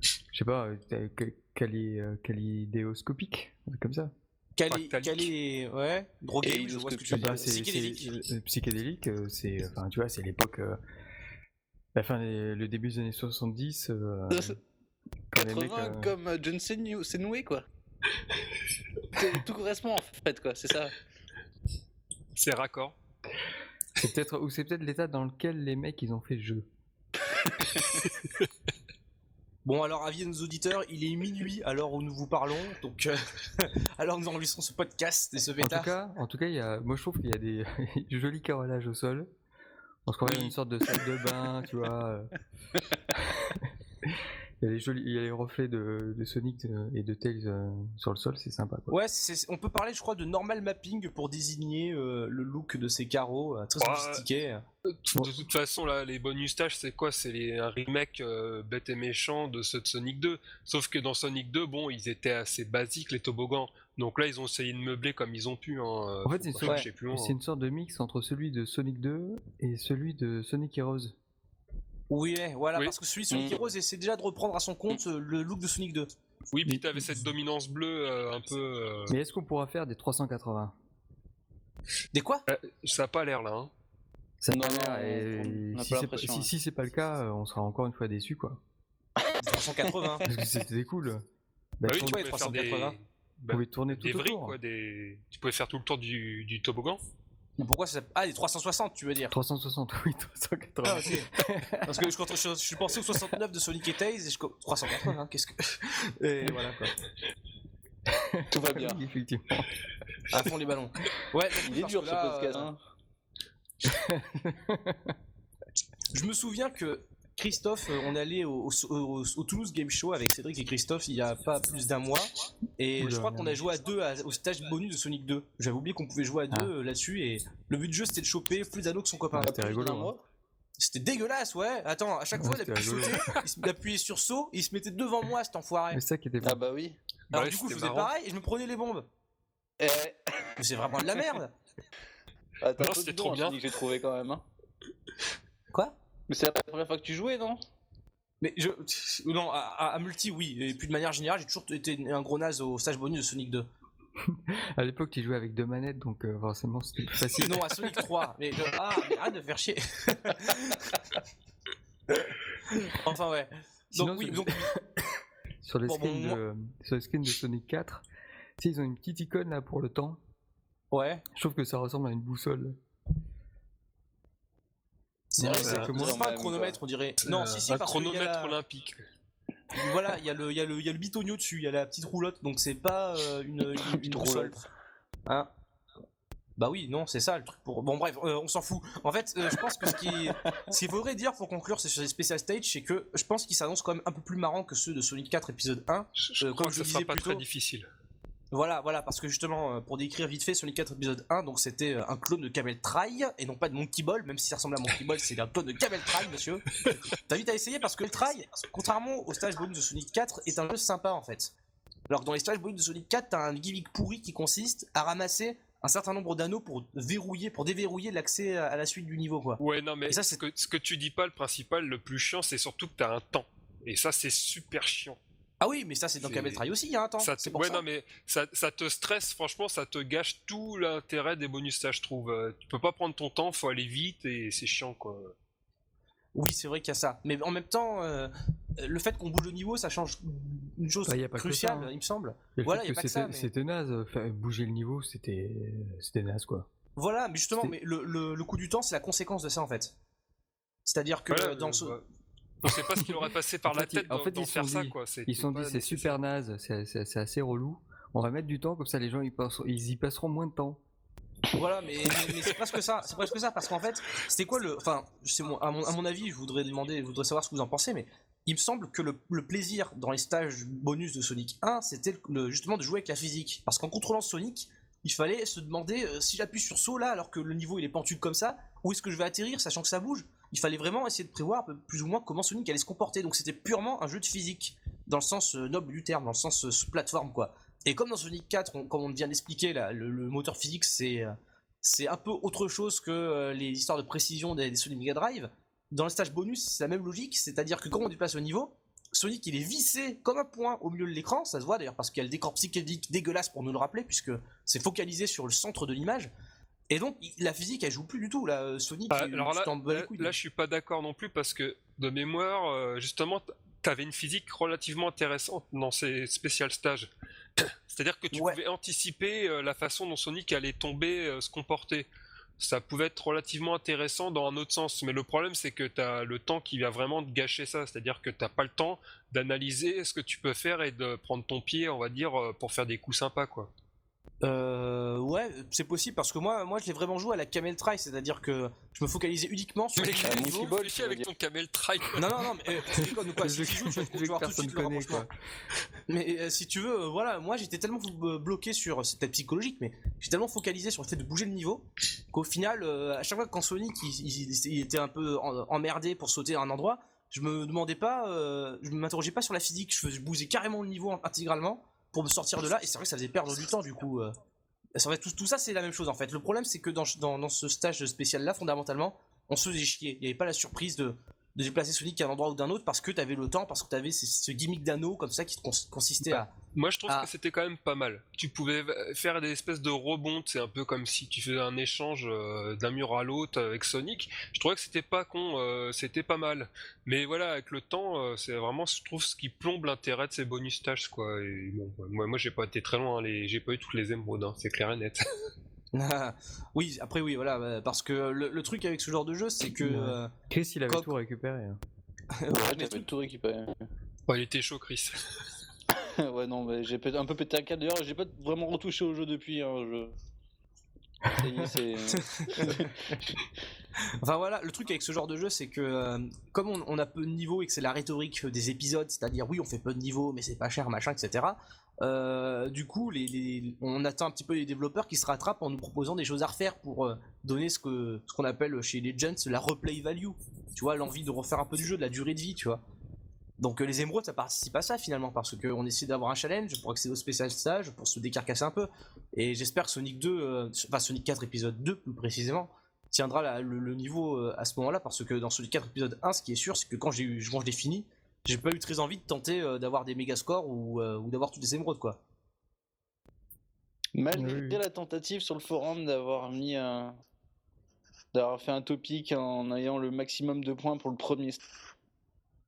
je sais pas, euh, cali- euh, calidéoscopique, un truc comme ça.
Fractalique.
calé, ouais, drogué, je vois ce que tu
Ah
veux
bah,
dire.
c'est
Psychédélique.
c'est- euh, psychédélique, euh, c'est, enfin, tu vois, c'est l'époque, euh, la fin, des- le début des années 70. euh, quand les
80
mecs, euh,
comme euh, John Senu- Senoué quoi. Tout correspond en fait quoi, c'est ça.
C'est raccord.
c'est peut-être, ou c'est peut-être l'état dans lequel les mecs ils ont fait le jeu.
Bon, alors, avis à nos auditeurs, il est minuit à l'heure où nous vous parlons, donc. euh, alors nous enregistrons ce podcast et ce
En
bêta.
tout cas, en tout cas, il y a, moi je trouve qu'il y a des jolis carrelages au sol. On se croirait
Oui.
une sorte de salle de bain, tu vois. Euh. il, y a les jolis, il y a les reflets de, de Sonic euh, et de Tails euh, sur le sol, c'est sympa. Quoi.
Ouais, c'est- on peut parler, je crois, de normal mapping pour désigner euh, le look de ces carreaux, euh, très
Ouais.
sophistiqué.
De toute façon, là, les bonus stages, c'est quoi? C'est les- un remake euh, bête et méchant de ceux de Sonic 2. Sauf que dans Sonic 2, bon, ils étaient assez basiques, les toboggans. Donc là, ils ont essayé de meubler comme ils ont pu. Hein. euh,
En fait, c'est une
pas
sorte-
chercher plus loin.
C'est une sorte de mix entre celui de Sonic 2 et celui de Sonic Heroes.
Oui, ouais, voilà,
Oui.
parce que celui de Sonic
Mm.
Heroes essaie déjà de reprendre à son compte euh, le look de Sonic 2.
Oui, puis
Mais-
t'avais cette dominance bleue euh, un peu. euh,
Mais est-ce qu'on pourra faire des 380
Des quoi?
Ça a pas l'air là. Hein.
Ça
Non,
a
non,
l'air, et
on n'a
si
pas
c'est
l'impression,
si,
hein.
si c'est pas le cas, euh, on sera encore une fois déçus quoi.
380.
Parce que c'était cool. Bah,
Bah oui, tu pouvais faire des,
380.
vous
bah,
pouvez tourner tout
des vrilles,
autour.
quoi. Des... Tu pouvais faire tout le tour du, du toboggan.
Pourquoi ça Ah, les 360, tu veux dire
360, oui, 380.
Ah, ok. Parce que je, compte- je, je suis pensé au 69 de Sonic et Tails et je. co- 380, qu'est-ce que. Et voilà quoi.
Tout va bien.
Oui, effectivement.
à fond les ballons. Ouais,
Il est dur
que
ce
là,
podcast.
euh,
hein.
Je me souviens que Christophe, euh, on est allé au, au- au- au Toulouse Game Show avec Cédric et Christophe il y a pas plus d'un mois. Et
Oula,
je crois qu'on a joué à deux à- au stage bonus de Sonic 2. J'avais oublié qu'on pouvait jouer à deux
Ah.
euh, là-dessus. Et le but du jeu c'était de choper plus d'anneaux que son copain.
Ah, c'était rigolo, hein.
C'était dégueulasse, ouais. Attends, à chaque
Ouais,
fois, il appuyait appuyait sur saut, il se mettait devant moi, cet enfoiré.
Mais c'est ça qui était
Ah bah oui.
Alors
Ouais,
du coup, je faisais
marrant.
pareil et je me prenais les bombes.
Eh,
Mais c'est vraiment de la merde.
attends,
c'était trop bien.
J'ai trouvé quand même. Hein.
Quoi?
Mais c'est la première fois que tu jouais, non?
Mais je. Non, à, à- à multi, oui. Et puis de manière générale, j'ai toujours été un gros naze au stage bonus de Sonic 2.
À l'époque, tu jouais avec deux manettes, donc euh, forcément, c'était plus facile.
Non, à Sonic 3. Mais je- ah, mais arrête de faire chier. enfin, ouais.
Sinon,
Donc, oui, donc,
Sur les,
Bon,
screens
bon,
de, sur les screens de Sonic 4, tu sais, ils ont une petite icône là pour le temps.
ouais.
Je trouve que ça ressemble à une boussole.
C'est
Ouais,
vrai, c'est pas un chronomètre, on dirait. Non, si, si,
un chronomètre olympique.
Voilà, il y, a le- il y, a le- il y a le bitonio dessus, il y a la petite roulotte, donc c'est pas euh, une, une, une
Petite
boussole.
roulotte.
Hein? Bah oui, non, c'est ça le truc pour. Bon, bref, euh, on s'en fout. En fait, euh, je pense que ce qui- ce qu'il faudrait dire pour conclure c'est sur les Special Stage, c'est que je pense qu'ils s'annoncent quand même un peu plus marrant que ceux de Sonic 4 épisode 1.
Je, je
Euh,
crois
comme
que
je
ce sera
disais
pas
plus
très
tôt-
difficile.
Voilà, voilà, parce que justement, euh, pour décrire vite fait Sonic 4 épisode 1, donc c'était euh, un clone de Camel Try, et non pas de Monkey Ball, même si ça ressemble à Monkey Ball, c'est un clone de Camel Try, monsieur. T'invite à essayer parce que le Try, contrairement au stage bonus de Sonic 4, est un jeu sympa en fait. Alors que dans les stages bonus de Sonic 4, t'as un gimmick pourri qui consiste à ramasser un certain nombre d'anneaux pour verrouiller, pour déverrouiller l'accès à la suite du niveau, quoi.
Ouais, non, mais
Et ça,
ce,
c'est-
que, ce que tu dis pas, le principal, le plus chiant, c'est surtout que t'as un temps. Et ça, c'est super chiant.
Ah oui, mais ça c'est dans Camel Try aussi, il y a un temps.
Ça te-
C'est pour
ouais,
ça.
non, mais ça, ça te stresse, franchement, ça te gâche tout l'intérêt des bonus stages, je trouve. Euh, Tu peux pas prendre ton temps, faut aller vite et c'est chiant, quoi.
Oui, c'est vrai qu'il y a ça. Mais en même temps, euh, le fait qu'on bouge le niveau, ça change une chose
Bah, y a pas que ça,
cruciale,
hein.
il me semble. Voilà, y a
que
pas que
c'était
ça, mais-
c'était naze, enfin, bouger le niveau, c'était c'était naze quoi.
Voilà, mais justement, mais le, le, le coup du temps, c'est la conséquence de ça en fait. C'est-à-dire que dans
euh,
ce.
bah, on sait pas ce qu'il aurait passé par
En
la
fait,
tête
en
d'en
fait, ils
faire ça, quoi.
Ils se sont dit c'est super naze, c'est- assez relou. On va mettre du temps comme ça les gens ils, passeront- ils y passeront moins de temps.
Voilà, mais, mais, mais c'est presque ça. C'est presque ça parce qu'en fait, c'était quoi le. Enfin, mon, à, mon, à mon avis, je voudrais demander, je voudrais savoir ce que vous en pensez, mais il me semble que le, le plaisir dans les stages bonus de Sonic 1, c'était le- le- justement de jouer avec la physique. Parce qu'en contrôlant Sonic, il fallait se demander euh, si j'appuie sur saut là, alors que le niveau il est pentu comme ça, où est-ce que je vais atterrir, sachant que ça bouge? Il fallait vraiment essayer de prévoir plus ou moins comment Sonic allait se comporter. Donc c'était purement un jeu de physique, dans le sens euh, noble du terme, dans le sens euh, plateforme quoi. Et comme dans Sonic 4, on- comme on vient d'expliquer, le, moteur physique c'est euh, c'est un peu autre chose que les histoires de précision des, des Sonic Mega Drive. Dans le stage bonus, c'est la même logique, c'est-à-dire que quand on déplace le niveau, Sonic il est vissé comme un point au milieu de l'écran, ça se voit d'ailleurs parce qu'il y a le décor psychédélique dégueulasse pour nous le rappeler, puisque c'est focalisé sur le centre de l'image. Et donc la physique elle joue plus du tout, là, euh, Sonic,
Ah, alors là, là, là, je suis pas d'accord non plus parce que de mémoire, euh, justement, t'avais une physique relativement intéressante dans ces spécial stages. C'est-à-dire que tu
Ouais.
pouvais anticiper euh, la façon dont Sonic allait tomber, se comporter. Ça pouvait être relativement intéressant dans un autre sens, mais le problème c'est que tu as le temps qui vient vraiment te gâcher ça, c'est-à-dire que t'as pas le temps d'analyser ce que tu peux faire et de prendre ton pied, on va dire, pour faire des coups sympas, quoi.
Euh, ouais, c'est possible parce que moi, moi je l'ai vraiment joué à la Camel Try, c'est-à-dire que je me focalisais uniquement sur
Mais
le
Ah,
niveau.
Réfléchis avec
dire.
ton camel try.
Non, non, non, mais euh, tu déconnes ou quoi
Le
Si tu joues, tu vas, voir
que
tout de suite le
connaît,
rapprochement.
quoi.
Mais euh, si tu veux, euh, voilà, moi j'étais tellement euh, bloqué sur, c'est peut-être psychologique, mais j'étais tellement focalisé sur le fait de bouger le niveau qu'au final, euh, à chaque fois que quand Sonic il, il- il était un peu en- emmerdé pour sauter à un endroit, je me demandais pas, euh, je m'interrogeais pas sur la physique, je faisais je bousais carrément le niveau intégralement pour me sortir de là, et c'est vrai que ça faisait perdre du temps du coup. euh. C'est vrai, tout, tout ça c'est la même chose en fait. Le problème c'est que dans, dans, dans ce stage spécial là, fondamentalement, on se faisait chier. Il n'y avait pas la surprise de, de déplacer Sonic à un endroit ou d'un autre parce que tu avais le temps, parce que tu avais ce, ce gimmick d'anneau comme ça qui cons- consistait à.
Moi, je trouve que c'était quand même pas mal. Tu pouvais faire des espèces de rebonds, c'est un peu comme si tu faisais un échange euh, d'un mur à l'autre avec Sonic. Je trouvais que c'était pas con, euh, c'était pas mal. Mais voilà, avec le temps, euh, c'est vraiment, je trouve, ce qui plombe l'intérêt de ces bonus stages, quoi. Et bon, moi, moi j'ai pas été très loin, hein, les... j'ai pas eu toutes les émeraudes, hein, c'est clair et net.
oui, après oui, voilà, euh, parce que le, le truc avec ce genre de jeu, c'est que. Euh,
Chris il avait
Coq.
tout récupéré. hein.
ouais,
Ouais, t'avais tout récupéré.
Oh, il était chaud, Chris.
ouais, non, mais j'ai un peu pété un câble. D'ailleurs, j'ai pas vraiment retouché au jeu depuis. Hein, je... C'est.
Enfin voilà, le truc avec ce genre de jeu, c'est que euh, comme on, a peu de niveau et que c'est la rhétorique des épisodes, c'est-à-dire oui, on fait peu de niveau, mais c'est pas cher, machin, etc. euh, du coup, les, les- on attend un petit peu les développeurs qui se rattrapent en nous proposant des choses à refaire pour euh, donner ce que ce qu'on appelle chez Legends la replay value. Tu vois, l'envie de refaire un peu du jeu, de la durée de vie, tu vois. Donc euh, les émeraudes, ça participe à ça finalement, parce qu'on essaie d'avoir un challenge pour accéder au spécial stage, pour se décarcasser un peu. Et j'espère que Sonic 2, euh, enfin Sonic 4 épisode 2 plus précisément, tiendra la- le, le niveau euh, à ce moment-là, parce que dans Sonic 4 épisode 1, ce qui est sûr, c'est que quand j'ai eu, quand je l'ai fini, j'ai pas eu très envie de tenter euh, d'avoir des méga scores ou, euh, ou d'avoir toutes les émeraudes quoi.
Malgré
oui.
la tentative sur le forum d'avoir mis un. d'avoir fait un topic en ayant le maximum de points pour le premier.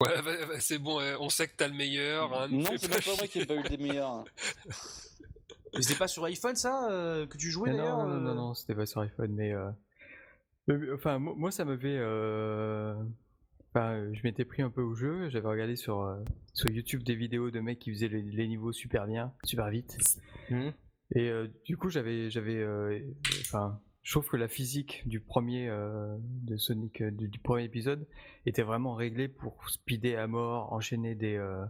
Ouais, bah, bah, c'est bon, euh, on sait que t'as le meilleur. hein,
non, c'est
pas
même pas moi
chier.
qui ai pas eu des meilleurs.
Mais c'était pas sur iPhone ça euh, que tu jouais d'ailleurs
non, non, non,
euh
non, c'était pas sur iPhone, mais. euh, Enfin, mo- moi, ça m'avait. euh, Enfin, je m'étais pris un peu au jeu. J'avais regardé sur, euh, sur YouTube des vidéos de mecs qui faisaient les, les niveaux super bien, super vite.
Mhm.
Et euh, du coup, j'avais, j'avais, euh, enfin, je trouve que la physique du premier euh, de Sonic, euh, du, du premier épisode, était vraiment réglée pour speeder à mort, enchaîner des, euh,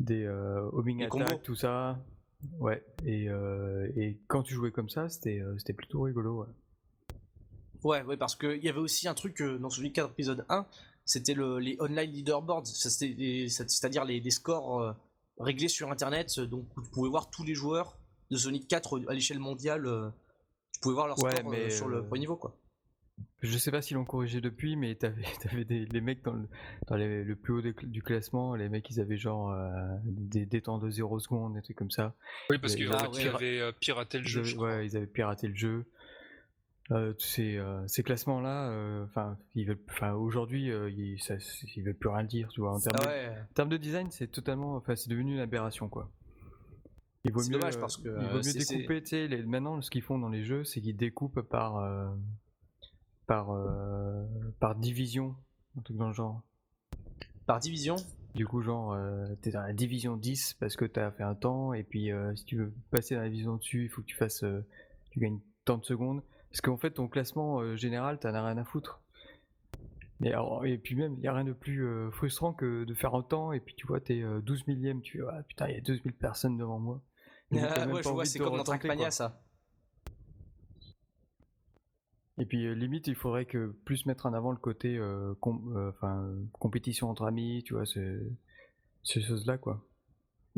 des euh, homing attack, tout ça. Ouais. Et, et quand tu jouais comme ça, c'était, c'était plutôt rigolo. Ouais.
Ouais, ouais, parce qu'il y avait aussi un truc dans Sonic 4 épisode 1, c'était le, les online leaderboards, c'est-à-dire les, des scores réglés sur internet, donc vous pouvez voir tous les joueurs de Sonic 4 à l'échelle mondiale, tu pouvais voir leur
Ouais,
score euh,
mais,
sur le
euh,
premier niveau quoi.
Je sais pas s'ils l'ont corrigé depuis, mais t'avais, t'avais des, les mecs dans, le, dans les- le plus haut du classement, les mecs ils avaient genre euh, des, des temps de 0 secondes, des trucs comme ça.
Oui, parce
Et-
qu'en
Ah,
fait,
ouais.
ils avaient euh, piraté le
Ils
jeu.
avaient,
je crois.
ouais, ils avaient piraté le jeu. Euh, ces, euh, ces classements-là, euh, enfin, aujourd'hui, euh, ils, ça, ils veulent plus rien dire, tu vois. En termes,
Ah
de, en termes de design, c'est totalement, enfin, c'est devenu une aberration, quoi. Il vaut mieux,
dommage parce que,
il vaut mieux
c'est- c'est-
découper, les- maintenant, ce qu'ils font dans les jeux, c'est qu'ils découpent par, euh, par, euh, par division, un truc dans le genre.
par division?
Du coup, genre, euh, t'es dans la division 10 parce que t'as fait un temps, et puis si tu veux passer dans la division dessus, il faut que tu fasses, tu gagnes tant de secondes. Parce qu'en fait, ton classement général, t'en as rien à foutre. Et, alors- et puis même, il n'y a rien de plus euh, frustrant que de faire un temps, et puis tu vois, t'es euh, 12 millième, tu fais, ah putain, il y a 12 000 personnes devant moi.
Ah,
même
ouais, je vois, c'est
de
comme dans Trackmania ça.
Et puis euh, limite, il faudrait que plus mettre en avant le côté euh, com- compétition entre amis, tu vois, ce- ces choses-là, quoi.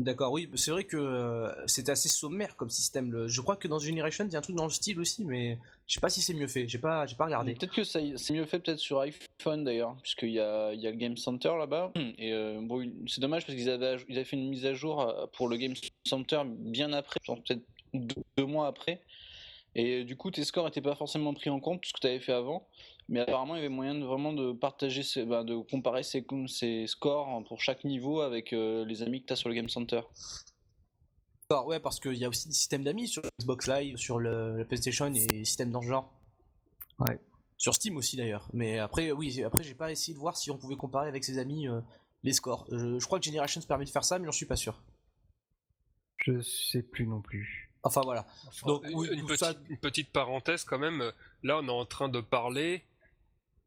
D'accord, oui, c'est vrai que euh, c'était assez sommaire comme système. le- Je crois que dans Generation, il y a un truc dans le style aussi, mais je sais pas si c'est mieux fait. J'ai pas, j'ai pas regardé.
Peut-être que c'est mieux fait peut-être sur iPhone d'ailleurs, puisqu'il y a, il y a le Game Center là-bas. Et euh, bon, c'est dommage parce qu'ils avaient, ils avaient fait une mise à jour euh, pour le Game Center bien après, peut-être deux, deux mois après. Et euh, du coup, tes scores n'étaient pas forcément pris en compte, tout ce que tu avais fait avant. Mais apparemment, il y avait moyen de vraiment de partager, ses- ben, de comparer ses, ses scores pour chaque niveau avec euh, les amis que tu as sur le Game Center.
D'accord, ouais, parce qu'il y a aussi des systèmes d'amis sur Xbox Live, sur le, la PlayStation et des systèmes dans ce genre.
Ouais.
Sur Steam aussi d'ailleurs. Mais après, oui, après j'ai pas essayé de voir si on pouvait comparer avec ses amis euh, les scores. Je, je crois que Generations permet de faire ça, mais j'en suis pas sûr.
Je sais plus non plus.
Enfin voilà.
Enfin,
Donc,
une-
oui,
petite,
ça-
une petite parenthèse quand même. Là, on est en train de parler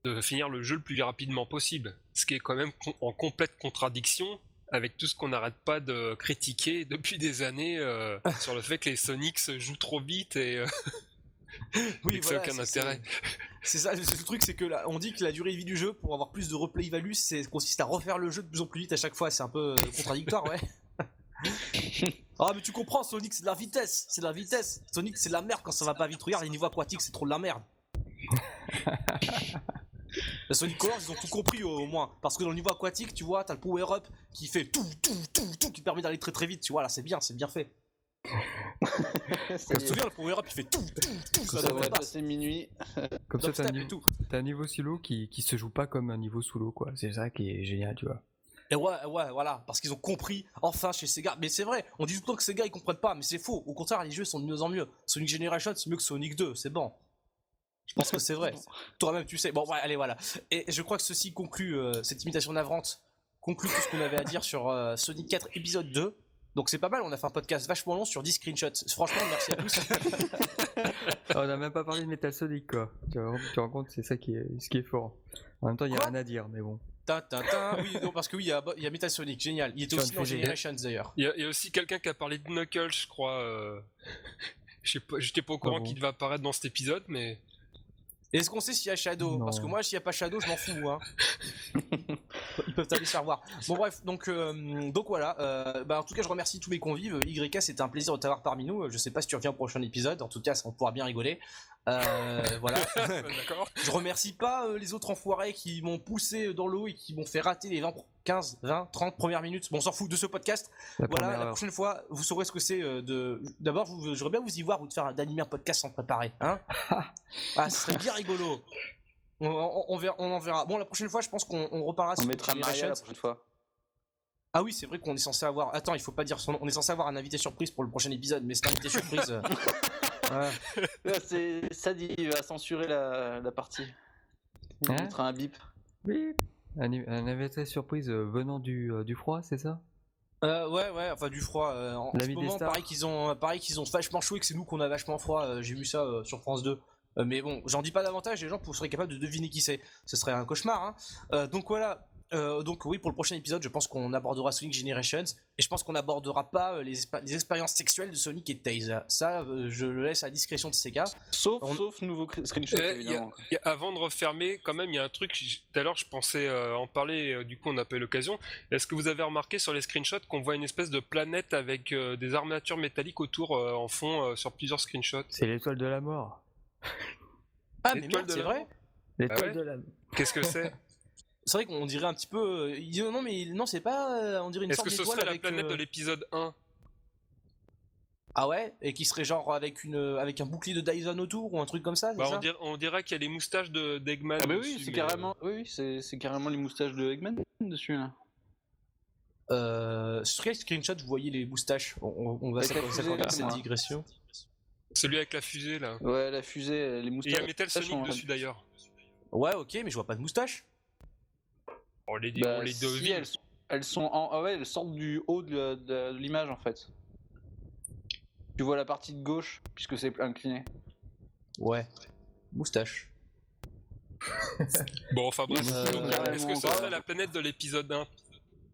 de finir le jeu le plus rapidement possible. Ce qui est quand même en complète contradiction avec tout ce qu'on n'arrête pas de critiquer depuis des années euh, sur le fait que les Sonics jouent trop vite et, euh, ça n'a aucun
c'est-
intérêt.
C'est ça, c'est le truc, c'est que là, on dit que la durée de vie du jeu pour avoir plus de replay value, c'est consiste à refaire le jeu de plus en plus vite à chaque fois. C'est un peu euh, contradictoire, ouais. ah mais tu comprends, Sonic c'est de la vitesse, c'est de la vitesse. Sonic c'est de la merde quand ça va pas vite. Regarde les niveaux aquatiques, c'est trop de la merde. La Sonic Colors ils ont tout compris au, au moins parce que dans le niveau aquatique tu vois t'as le power up qui fait tout tout tout tout qui permet d'aller très très vite tu vois là c'est bien c'est bien fait. Tu te souviens le power up il fait tout tout tout ça,
passer minuit.
Comme ça, t'as un, niveau, un solo qui, qui se joue pas comme un niveau solo, quoi. C'est ça qui est génial, tu vois.
Et ouais, ouais, voilà, parce qu'ils ont compris, enfin, chez Sega. Mais c'est vrai, on dit tout le temps que Sega ils comprennent pas, mais c'est faux. Au contraire, les jeux sont de mieux en mieux. Sonic Generation, c'est mieux que Sonic 2, c'est bon. Je pense que c'est vrai. Toi-même, tu sais. Bon, ouais, allez, voilà. Et je crois que ceci conclut euh, cette imitation navrante, conclut tout ce qu'on avait à dire sur euh, Sonic 4 épisode 2. Donc c'est pas mal, on a fait un podcast vachement long sur 10 screenshots. Franchement, merci à tous.
On n'a même pas parlé de Metal Sonic quoi. Tu te rends- tu rends compte, c'est ça qui est, ce qui est fort. En même temps, il y a rien à dire, mais bon.
Tin. Oui, non, parce que oui, il y a, il y a Metal Sonic, génial. Il était aussi dans. Generations d'ailleurs.
Il y, a- il y a aussi quelqu'un qui a parlé de Knuckles, je crois. euh, Je sais pas, j'étais pas au courant
bon
qu'il devait apparaître dans cet épisode, mais
Est-ce qu'on sait s'il y a Shadow?
Non.
Parce que moi, s'il n'y a pas Shadow, je m'en fous. Hein. Ils peuvent aller se faire voir. Bon, bref, donc, euh, donc voilà. Euh, bah, en tout cas, je remercie tous mes convives. YK, c'était un plaisir de t'avoir parmi nous. Je sais pas si tu reviens au prochain épisode. En tout cas, on pourra bien rigoler. Euh, voilà.
d'accord.
Je remercie pas euh, les autres enfoirés qui m'ont poussé dans l'eau et qui m'ont fait rater les 20, 15, 20, 30 premières minutes. Bon, on s'en fout de ce podcast.
La
Voilà,
première
la
heure.
prochaine fois, vous saurez ce que c'est euh, de. D'abord, j'aimerais bien vous y voir, vous de faire d'animer un podcast sans préparer, hein Ah, ce serait bien rigolo. On, on- on verra, on en verra. Bon, la prochaine fois, je pense qu'on on reparlera
On
sur
mettra Maria la prochaine fois.
Ah oui, c'est vrai qu'on est censé avoir. Attends, il faut pas dire son nom. On est censé avoir un invité surprise pour le prochain épisode, mais c'est un invité surprise. euh.
Là, c'est Sadi va censurer la, la partie. Il
Hein
mettra un bip.
Oui. Un, un invité surprise euh, venant du, euh, du froid, c'est ça?
Euh, ouais, ouais, enfin du froid. euh, en ce moment, pareil qu'ils ont, pareil qu'ils ont vachement chaud et que c'est nous qu'on a vachement froid. euh, J'ai vu ça sur France 2. Euh, mais bon, j'en dis pas davantage. Les gens seraient capables de deviner qui c'est. Ce serait un cauchemar. Hein. Donc voilà. Euh, donc oui, pour le prochain épisode, je pense qu'on abordera Sonic Generations et je pense qu'on n'abordera pas euh, les, expériences sexuelles de Sonic et de Tails. Ça, euh, je le laisse à la discrétion de Sega.
Sauf,
On-
sauf nouveau cr- screenshot,
y a- avant de refermer, quand même, il y a un truc. Tout à l'heure, je pensais euh, en parler. euh, du coup, on n'a pas eu l'occasion. Est-ce que vous avez remarqué sur les screenshots qu'on voit une espèce de planète avec euh, des armatures métalliques autour euh, en fond euh, sur plusieurs screenshots?
C'est l'étoile de la mort.
Ah mais
L'étoile
merde,
de
c'est
la
vrai.
mort.
L'étoile
ouais
de la
Qu'est-ce que c'est?
C'est vrai qu'on dirait un petit peu. euh, non mais non, c'est pas. euh, on dirait une
Est-ce que ce serait la planète
euh,
de l'épisode 1
Ah ouais? Et qui serait genre avec une avec un bouclier de Dyson autour ou un truc comme ça,
bah,
ça?
on, dirait, on dirait qu'il y a les moustaches de d'Eggman.
Ah bah oui,
dessus,
c'est
mais,
carrément, oui, oui, c'est c'est carrément les moustaches de Eggman dessus là.
Euh, sur quel screenshot vous voyez les moustaches? On, on- on va s'accorder cette digression.
euh, Celui avec la fusée là.
Ouais, la fusée, les
Et
moustaches.
il y a Metal Sonic dessus d'ailleurs.
Ouais, ok, mais je vois pas de moustache.
On les,
Bah,
on les
si, elles, sont- elles sont en, ah ouais, elles sortent du haut de, la- de- de l'image en fait. Tu vois la partie de gauche puisque c'est incliné.
Ouais. Moustache.
Bon, enfin bref.
Euh,
Est-ce que ce serait la planète de l'épisode 1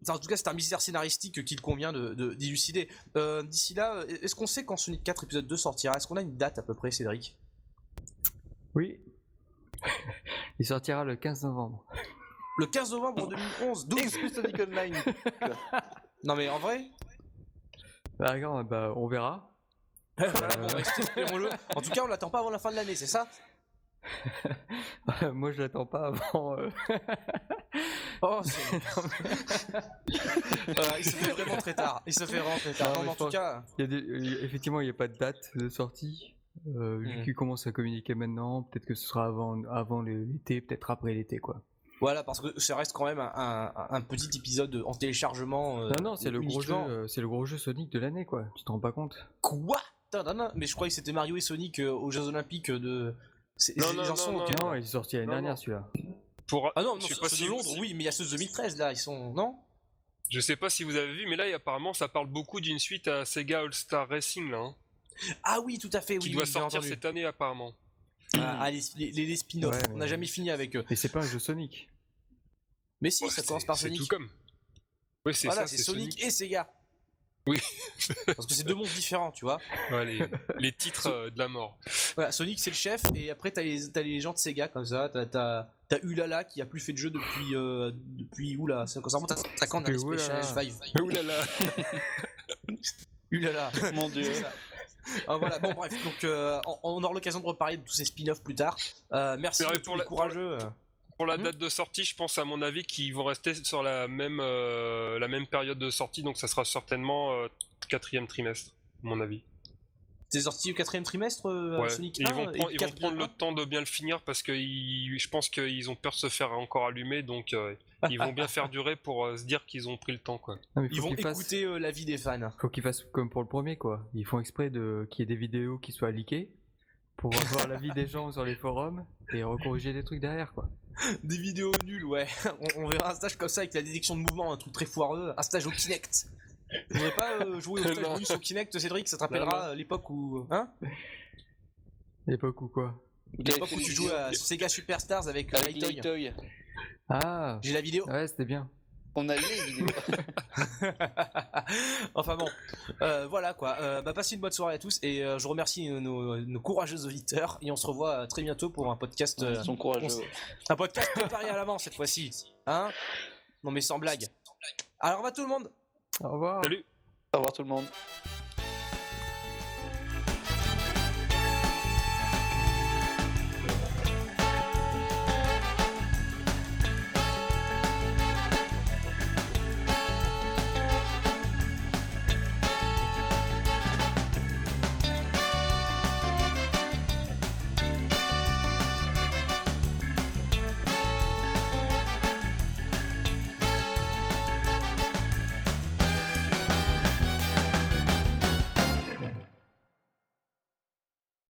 Enfin, en tout cas, c'est un mystère scénaristique qu'il convient de, d'élucider. Euh, d'ici là, est-ce qu'on sait quand Sonic 4 épisode 2 sortira? Est-ce qu'on a une date à peu près, Cédric?
Oui. Il sortira le 15 novembre.
Le 15 novembre 2011 12
Excuse Sonic Online.
Non mais en vrai
Bah, regarde, bah, on verra.
Bah. En tout cas, on l'attend pas avant la fin de l'année, c'est ça
Moi, je l'attends pas avant. euh,
Oh, c'est... Voilà, il se fait vraiment très tard. Il se fait vraiment très tard.
Non,
Non, en tout cas,
il y a des- euh, Effectivement, il n'y a pas de date de sortie. Euh, vu
Mhm.
qu'il commence à communiquer maintenant, peut-être que ce sera avant, avant l'été, peut-être après l'été, quoi.
Voilà, parce que ça reste quand même un, un- un petit épisode en téléchargement. euh,
non, non, c'est le gros jeu, euh, c'est le gros jeu Sonic de l'année, quoi. Tu te rends pas compte
Quoi? Mais je croyais que c'était Mario et Sonic euh, aux Jeux Olympiques de. C'est,
Non, non,
ils en
non,
sont
non,
auxquels-
Non, il est sorti l'année dernière, celui-là.
Pour...
Ah non, non
je sais pas
de
si
Londres,
vous-
oui, mais il y a ceux de 2013 là, ils sont. Non?
Je sais pas si vous avez vu, mais là, apparemment, ça parle beaucoup d'une suite à Sega All-Star Racing, là, hein,
Ah oui, tout à fait, oui.
qui
oui,
doit
j'ai
sortir cette année, apparemment.
Ah, ah, les, les, les spin-offs,
Ouais,
on n'a jamais fini avec eux.
Mais c'est pas un jeu Sonic.
Mais si,
Ouais,
ça
c'est-
commence par
c'est
Sonic.
tout comme. Oui, c'est
Voilà,
ça,
c'est Sonic, et Sega.
Oui.
Parce que c'est deux mondes différents, tu vois.
Ouais, les, les titres euh, de la mort.
Voilà, Sonic c'est le chef, et après t'as les, gens de Sega comme ça. T'as, Ulala qui a plus fait de jeu depuis. Euh, depuis oula, ça, ça remonte à, à quand on a
Depuis
Special
Oulala.
Five
Ouh là là
Ulala
Mon dieu.
C'est. Ah, voilà, bon bref, donc euh, on, on aura l'occasion de reparler de tous ces spin-offs plus tard. Euh, merci
C'est pour
les
la-
courageux.
Pour la
Hmm.
date de sortie, je pense à mon avis qu'ils vont rester sur la même, euh, la même période de sortie, donc ça sera certainement euh, quatrième trimestre, à mon avis.
C'est sorti au quatrième trimestre, euh,
Ouais.
Sonic
ils
1,
vont,
et
prendre, ils vont
4
prendre le temps de bien le finir parce que ils- je pense qu'ils ont peur de se faire encore allumer, donc euh, ils vont bien faire durer pour euh, se dire qu'ils ont pris le temps. Quoi.
Non,
Ils
faut
vont
qu'ils fassent-
écouter euh, l'avis des fans.
Faut qu'ils fassent comme pour le premier, quoi. Ils font exprès de qu'il y ait des vidéos qui soient leakées pour avoir l'avis des gens sur les forums et recorriger des trucs derrière, quoi.
Des vidéos nulles, ouais. On, on verra un stage comme ça avec la détection de mouvement, un truc très foireux. Un stage au Kinect. Tu voudrais pas euh, jouer au Stage au Kinect, Cédric? Ça te rappellera euh, l'époque où. Hein?
L'époque ou quoi?
L'époque où tu jouais à Sega Superstars avec, euh,
Avec.
Lightoy.
Ah
J'ai la vidéo.
Ouais, c'était bien.
On a les vidéos.
enfin bon, Euh, voilà quoi. Euh, bah, passez une bonne soirée à tous et euh, je remercie nos, nos- nos courageux auditeurs et on se revoit très bientôt pour un podcast, euh,
Ils sont courageux.
un podcast préparé à l'avance cette fois-ci, hein? Non mais sans blague. Alors, au revoir tout le monde.
Au revoir.
Salut
Au revoir tout le monde.